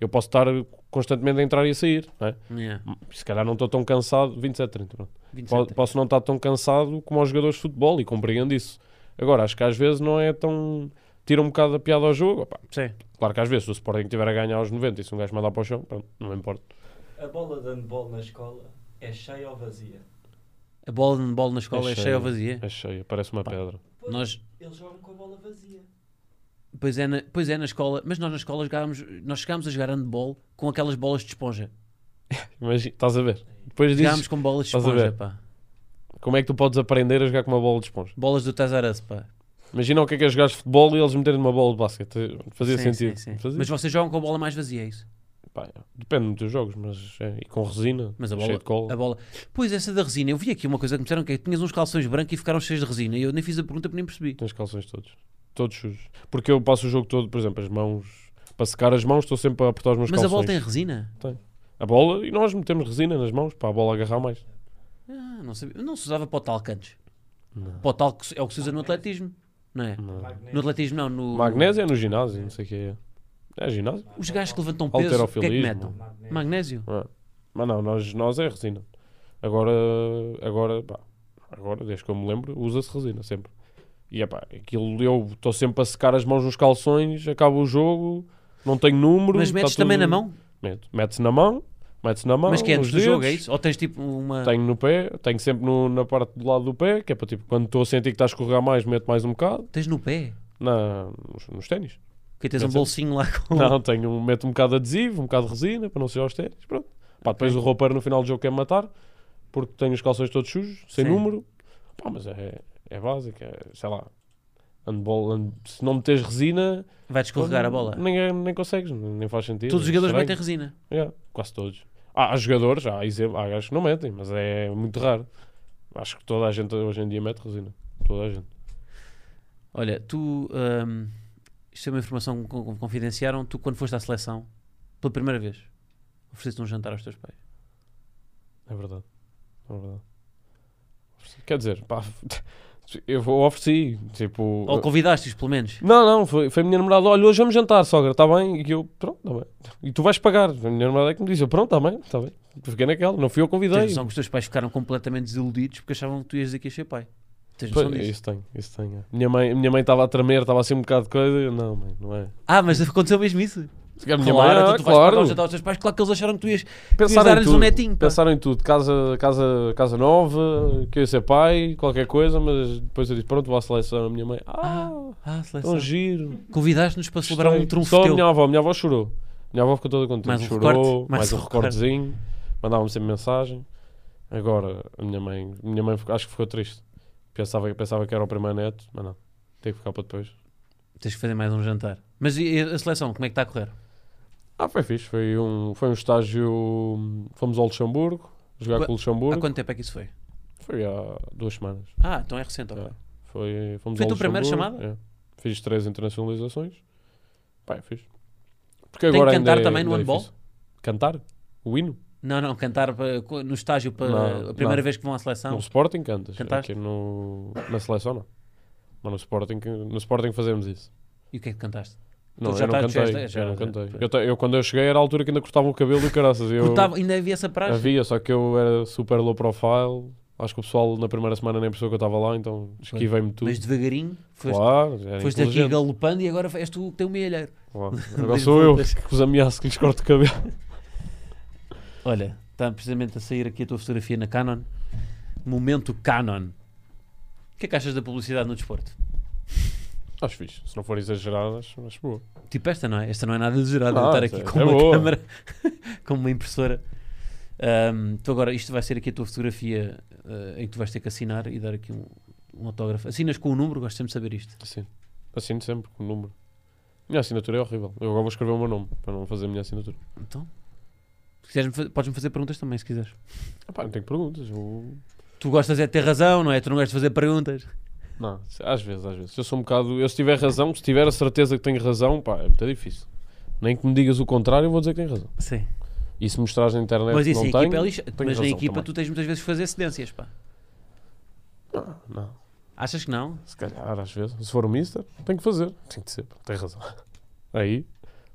eu posso estar constantemente a entrar e a sair, não é? Yeah. Se calhar não estou tão cansado, 27, 30, pronto. 27. Po- Posso não estar tão cansado como os jogadores de futebol e compreendo isso. Agora, acho que às vezes não é tão. Tira um bocado a piada ao jogo. Sim. claro que às vezes, se o Sporting estiver a ganhar aos 90 e se um gajo mandar para o chão, pronto, não me importa. A bola de handball na escola é cheia ou vazia? A bola de bola na escola é, cheia ou vazia? É cheia, parece uma Pá. pedra. Pois, Nós, Eles jogam com a bola vazia. pois, é na, pois é na escola, mas nós na escola jogávamos, nós chegámos a jogar handball com aquelas bolas de esponja. Imagina, estás a ver? Depois dizes, Jogávamos com bolas de esponja, pá. como é que tu podes aprender a jogar com uma bola de esponja? Bolas do Us, pá. Imagina o que é que é jogar futebol e eles meterem numa bola de basquete. Fazia Sim, sentido. sim, sim. Fazia. Mas vocês jogam com a bola mais vazia, é isso? Pá, depende dos jogos, mas é, e com resina, Mas a bola, de cola. a bola. Pois, essa da resina. Eu vi aqui uma coisa que me disseram que é tinhas uns calções brancos e ficaram cheios de resina. E eu nem fiz a pergunta porque nem percebi. Tens calções todos. Todos sujos. Porque eu passo o jogo todo, por exemplo, as mãos. Para secar as mãos, estou sempre a apertar os meus Mas a calções. bola tem resina? A bola, e nós metemos resina nas mãos para a bola agarrar mais. Ah, não sabia. Não se usava para o talco antes. Não. Para o talco é o que se usa no atletismo, não é? Não. No atletismo não, no... Magnésio é no ginásio, não sei o que é. É ginásio? Os gajos que levantam peso, o que é que metam? Magnésio. Ah. Mas não, nós, nós é resina. Agora, agora, pá, agora, desde que eu me lembro, usa-se resina sempre. E é pá, aquilo eu estou sempre a secar as mãos nos calções, acaba o jogo, não tenho número. Mas está metes também tudo- na mão? Meto. Mete-se na mão, mete-se na mão. Mas que é antes do jogo, é dedos, isso? Ou tens tipo uma... Tenho no pé, tenho sempre no- na parte do lado do pé, que é para tipo, quando estou a sentir que está a escorregar mais, meto mais um bocado. Tens no pé? Na, nos, nos ténis. Que tens um bolsinho lá com... Não, tenho, um- meto um bocado de adesivo, um bocado de resina, para não ser aos ténis. Pronto. Pá, depois o roupeiro no final do jogo quer matar, porque tenho os calções todos sujos, sem Sim. número. Pá, mas é, é básico, é, sei lá. Handball, hand- se não meteres resina, Vai descorregar a bola. Nem, nem consegues, nem faz sentido. Todos os é jogadores estranho. metem resina. Yeah, quase todos. Há, há jogadores, há, há gajos que não metem, mas é muito raro. Acho que toda a gente hoje em dia mete resina. Toda a gente. Olha, tu... hum, isto é uma informação que con- confidenciaram. Tu, quando foste à seleção, pela primeira vez, ofereceste um jantar aos teus pais. É verdade. É verdade. Quer dizer, pá, eu ofereci. Tipo, Ou convidaste-os, pelo menos. Não, não, foi, foi a minha namorada. Olha, hoje vamos jantar, sogra, está bem? E eu, pronto, está bem. E tu vais pagar. A minha namorada é que me disse: eu, pronto, está bem, está bem. Fiquei naquela, não fui eu que Tens convidei. noção que os teus pais ficaram completamente desiludidos porque achavam que tu ias dizer que ias ser pai. Tens noção disso? isso tem, isso tem. é. Minha mãe minha mãe estava a tremer, estava assim um bocado de coisa. e eu, não, mãe, não é. Ah, mas aconteceu mesmo isso? A minha claro, mãe, então ah, tu vais claro. jantar aos teus pais, claro que eles acharam que tu ias, Pensaram em dar-lhes um netinho, pá. pensaram em tudo. Casa, casa, casa nova, que eu ia ser pai, qualquer coisa, mas depois eu disse, pronto, vou à seleção. A minha mãe, ah, Ah, seleção. tão giro. Convidaste-nos para celebrar um Gostei. trunfo Só a teu. minha avó, a minha avó chorou. A minha avó ficou toda contente. Mais um chorou, recorte, mais, mais um um recorte. recortezinho. Mandava-me sempre mensagem. Agora, a minha mãe, a minha mãe acho que ficou triste. Pensava, pensava que era o primeiro neto, mas não. Tem que ficar para depois. Tens que fazer mais um jantar. Mas e a seleção, como é que está a correr? Ah, foi fixe. Foi um, foi um estágio. Fomos ao Luxemburgo, jogar Qua- com o Há Luxemburgo. quanto tempo é que isso foi? Foi há duas semanas. Ah, então é recente, ok. É. Foi, fomos Foi a tua primeira chamada? é. Fiz três internacionalizações. Pá, é fixe. Porque Tem que agora ainda cantar é- também no é handball? Cantar? O hino? Não, não, cantar para- no estágio para Não, a primeira não. vez que vão à seleção. No Sporting cantas. Cantaste? Aqui no, na seleção não. Mas no Sporting, no Sporting fazemos isso. E o que é que cantaste? Não, já eu não tá- já cantei. já- eu não cantei. Eu, eu, quando eu cheguei era a altura que ainda cortavam o cabelo e caraças. Eu, Cortava- ainda havia essa praxe? havia, só que eu era super low profile. Acho que o pessoal na primeira semana nem percebeu que eu estava lá, então esquivei-me tudo. Mas devagarinho, foste, claro, foste aqui galopando e agora és tu que tem o mealheiro. Claro. Agora sou eu que os ameaço que lhes corto o cabelo. Olha, está precisamente a sair aqui a tua fotografia na Canon. Momento Canon. O que é que achas da publicidade no desporto? Acho fixe. Se não for exagerado, acho, acho boa. Tipo esta, não é? Esta não é nada exagerado. Não, eu estar aqui é- com é uma boa. câmera, com uma impressora. Ahm, tu agora, isto vai ser aqui a tua fotografia eh, em que tu vais ter que assinar e dar aqui um, um autógrafo. Assinas com o número, gosto sempre de saber isto. Assim. Assino sempre com o número. Minha assinatura é horrível. Eu agora vou escrever o meu nome para não fazer a minha assinatura. Então, quiseres, podes-me fazer perguntas também, se quiseres. Não tenho perguntas. Eu... Tu gostas é de ter razão, não é? Tu não gostas de fazer perguntas. Não, às vezes, às vezes. Eu sou um bocado. Eu se tiver razão, se tiver a certeza que tenho razão, pá, é muito difícil. Nem que me digas o contrário, eu vou dizer que tenho razão. Sim. E se mostrares na internet Mas que isso não em tenho, é lixa. tenho Mas na equipa também. tu tens muitas vezes que fazer cedências, pá. Não, não. Achas que não? Se calhar, às vezes. Se for o Mister, tenho que fazer. Tem que ser, tem razão. Aí.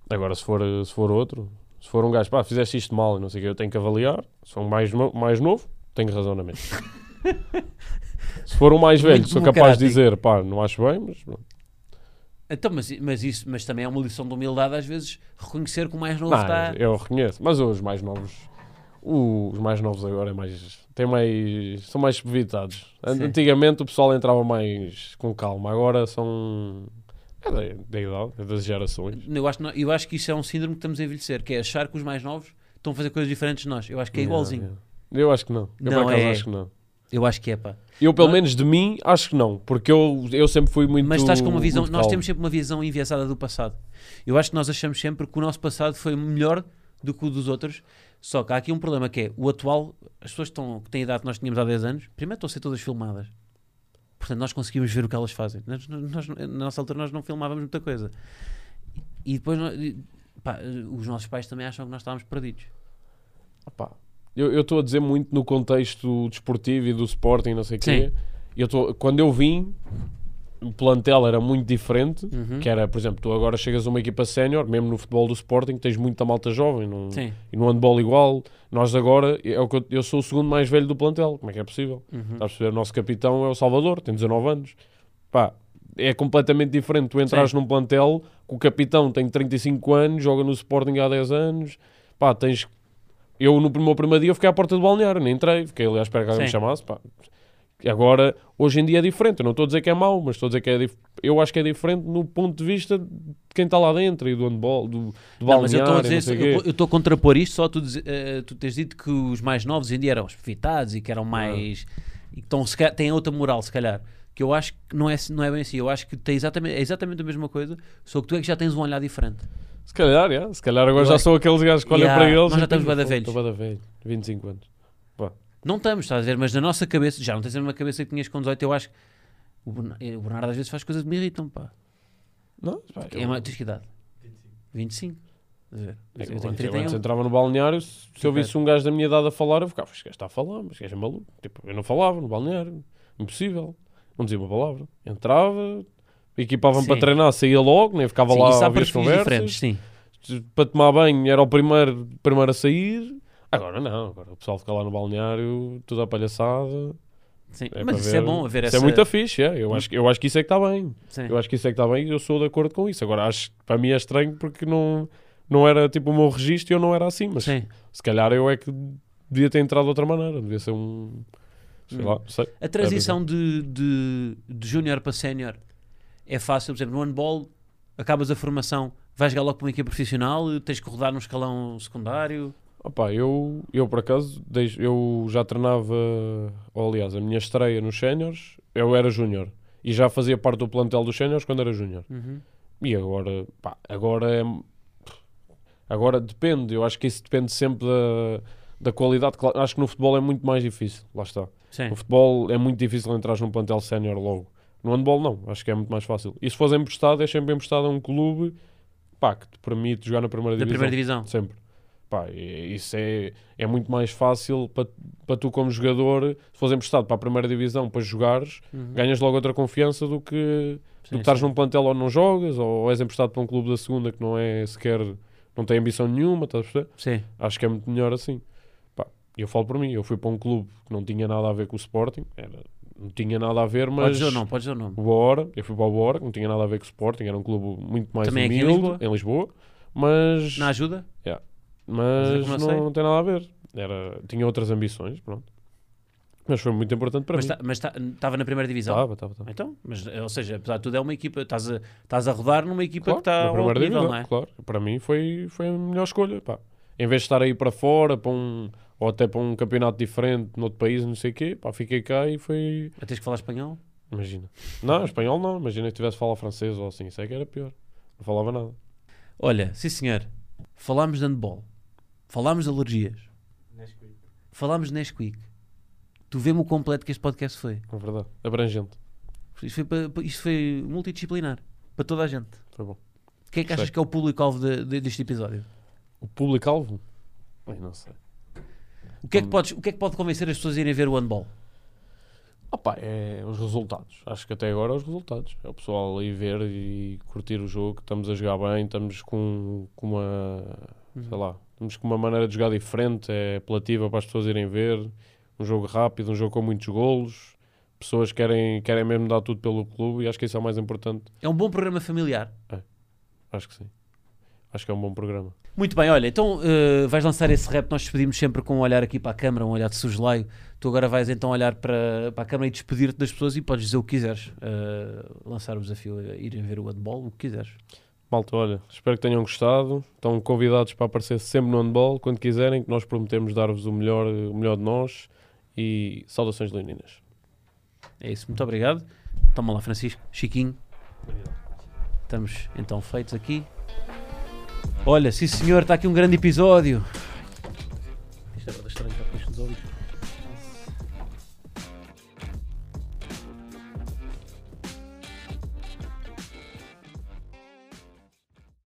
Agora, se for, se for outro, Se for um gajo, pá, fizeste isto mal e não sei o que, eu tenho que avaliar. Se for um mais, no- mais novo, tenho razão na mesma. Se for um mais velho, sou capaz de dizer, pá, não acho bem, mas pronto. Então, mas, mas, isso, mas também é uma lição de humildade, às vezes, reconhecer que o mais novo Não, está. eu reconheço. Mas os mais novos, os mais novos agora é mais, têm mais, são mais evitados. Sim. Antigamente o pessoal entrava mais com calma, agora são é da, da idade, é das gerações. Eu acho, eu acho que isso é um síndrome que estamos a envelhecer, que é achar que os mais novos estão a fazer coisas diferentes de nós. Eu acho que é igualzinho. Yeah, yeah. Eu acho que não. Eu Não, por acaso é. acho que não. Eu acho que é, pá. Eu, pelo Não- menos de mim, acho que não. Porque eu, eu sempre fui muito. Mas estás com uma visão. Nós temos sempre uma visão enviesada do passado. Eu acho que nós achamos sempre que o nosso passado foi melhor do que o dos outros. Só que há aqui um problema que é o atual, as pessoas que, estão, que têm a idade que nós tínhamos há 10 anos, primeiro estão a ser todas filmadas. Portanto, nós conseguimos ver o que elas fazem. Nós, nós- na nossa altura nós não filmávamos muita coisa. E depois pá, os nossos pais também acham que nós estávamos perdidos. Eu eu estou a dizer muito no contexto desportivo e do Sporting, não sei o quê. Eu tô, quando eu vim, o plantel era muito diferente. Uhum. Que era, por exemplo, tu agora chegas a uma equipa sénior, mesmo no futebol do Sporting, tens muita malta jovem. Sim. e no handball igual. Nós agora, é eu, eu sou o segundo mais velho do plantel. Como é que é possível? Uhum. Estás a perceber? O nosso capitão é o Salvador, tem 19 anos. Pá, é completamente diferente. Tu entrares Sim. num plantel que o capitão tem 35 anos, joga no Sporting há 10 anos. Pá, tens. Eu no meu primeiro dia eu fiquei à porta do balneário, nem entrei, fiquei ali à espera que alguém me chamasse. Pá. E agora, hoje em dia é diferente. Eu não estou a dizer que é mau, mas estou a dizer que é dif... eu acho que é diferente no ponto de vista de quem está lá dentro e do handball, do, do Não, mas eu estou a dizer, eu estou a contrapor isto, só tu, eh, tu tens dito que os mais novos em dia eram espevitados e que eram mais. e que estão, se calhar, têm outra moral, se calhar. Que eu acho que não é, não é bem assim. Eu acho que tem exatamente, é exatamente a mesma coisa, só que tu é que já tens um olhar diferente. Se calhar, yeah. se calhar agora Eu já acho- sou aqueles gajos que olham Yeah, para eles. nós já estamos pensam, bué da "Pô, velhos." Estou bué da velho, 25 anos. Não estamos, estás a ver? Mas na nossa cabeça, já não tens a mesma cabeça que tinhas com 18, eu acho que o Berna- o Bernardo às vezes faz coisas que me irritam, pá. Não, pá, É uma, tens que idade? 25. Estás a ver? É Eu antes 31. entrava no balneário, se, se eu visse um gajo da minha idade a falar, eu ficava, este gajo está a falar, mas este gajo é maluco. Tipo, eu não falava no balneário, impossível. Não dizia uma palavra. Entrava, equipavam Sim. para treinar, saía logo, nem ficava Sim, lá a ouvir as conversas. Para tomar banho era o primeiro, primeiro a sair. Agora não, agora o pessoal fica lá no balneário, tudo a palhaçada. sim. É Mas isso ver- é bom, haver Isso essa... é muito fixe, é. eu, acho, eu acho que isso é que está bem. Sim. Eu acho que isso é que está bem e eu sou de acordo com isso. Agora, acho para mim é estranho porque não, não era tipo o meu registro e eu não era assim. Mas Sim. se calhar eu é que devia ter entrado de outra maneira. Devia ser um. Sei Hum. lá, sei. A transição de, de, de júnior para sénior é fácil, por exemplo, no handball acabas a formação, vais jogar logo para uma equipa profissional, tens que rodar num escalão secundário. Opa, eu, eu por acaso, eu já treinava, ou, aliás, a minha estreia nos séniores, eu era júnior. E já fazia parte do plantel dos séniores quando era júnior. Uhum. E agora, pá, agora é. Agora depende, eu acho que isso depende sempre da, da qualidade. Claro, acho que no futebol é muito mais difícil, lá está. Sim. No futebol é muito difícil entrar num plantel sénior logo. No handball não, acho que é muito mais fácil. E se fores emprestado, é sempre emprestado a um clube pá, que te permite jogar na primeira Da divisão. primeira divisão. Sempre. Pá, isso é, é muito mais fácil para, para tu como jogador, se fores emprestado para a primeira divisão para jogares, Uhum. ganhas logo outra confiança do que Sim, tu estás sim. num plantel ou não jogas, ou és emprestado para um clube da segunda que não é sequer, não tem ambição nenhuma, estás a perceber? Sim. Acho que é muito melhor assim. Pá, eu falo por mim, eu fui para um clube que não tinha nada a ver com o Sporting, era, não tinha nada a ver, mas Podes dizer o nome, podes dizer o nome. eu fui para o que não tinha nada a ver com o Sporting, era um clube muito mais Também aqui em humilde, Lisboa? em Lisboa, mas, Na ajuda? Mas eu não, não tem nada a ver. Era, tinha outras ambições, pronto. Mas foi muito importante para Mas mim. tá- mas estava na primeira divisão? Estava, estava, estava. Então, mas, ou seja, apesar de tudo é uma equipa, estás a, estás a rodar numa equipa Claro, que está na ao nível, divisão, não é? claro. Para mim foi, foi a melhor escolha. Pá. Em vez de estar aí para fora, para um, ou até para um campeonato diferente, noutro país, não sei o quê, pá, fiquei cá e foi. A teres que falar espanhol? Imagina. Não, espanhol não. Imagina que tivesse falado francês ou assim. Isso é que era pior. Não falava nada. Olha, sim senhor, falámos de handball, falámos de alergias, Nesquik. falámos de Nesquik. Tu vê-me o completo que este podcast foi. É verdade. Abrangente. Isto foi, isto foi multidisciplinar, para toda a gente. Foi bom. Quem é que achas que é o público-alvo de- de- deste episódio? O público-alvo? Ai, não sei. O que, é que podes, o que é que pode convencer as pessoas a irem ver o handball? Opa, é os resultados. Acho que até agora é os resultados. É o pessoal aí ver e curtir o jogo. Estamos a jogar bem, estamos com, com uma. Sei lá. Com uma maneira de jogar diferente, é apelativa para as pessoas irem ver. Um jogo rápido, um jogo com muitos golos. Pessoas querem, querem mesmo dar tudo pelo clube e acho que isso é o mais importante. É um bom programa familiar. Acho que sim. Acho que é um bom programa. Muito bem, olha, então eh, vais lançar esse rap, nós despedimos sempre com um olhar aqui para a câmara, um olhar de suslaio. Tu agora vais então olhar para, para a câmara e despedir-te das pessoas e podes dizer o que quiseres. Eh, lançar o desafio a irem ver o handball, o que quiseres. Malta, olha, espero que tenham gostado. Estão convidados para aparecer sempre no handball, quando quiserem, que nós prometemos dar-vos o melhor, o melhor de nós. E saudações leoninas. É isso, muito obrigado. Toma lá, Francisco. Chiquinho. Estamos então feitos aqui. Olha, sim senhor, está aqui um grande episódio. Isto é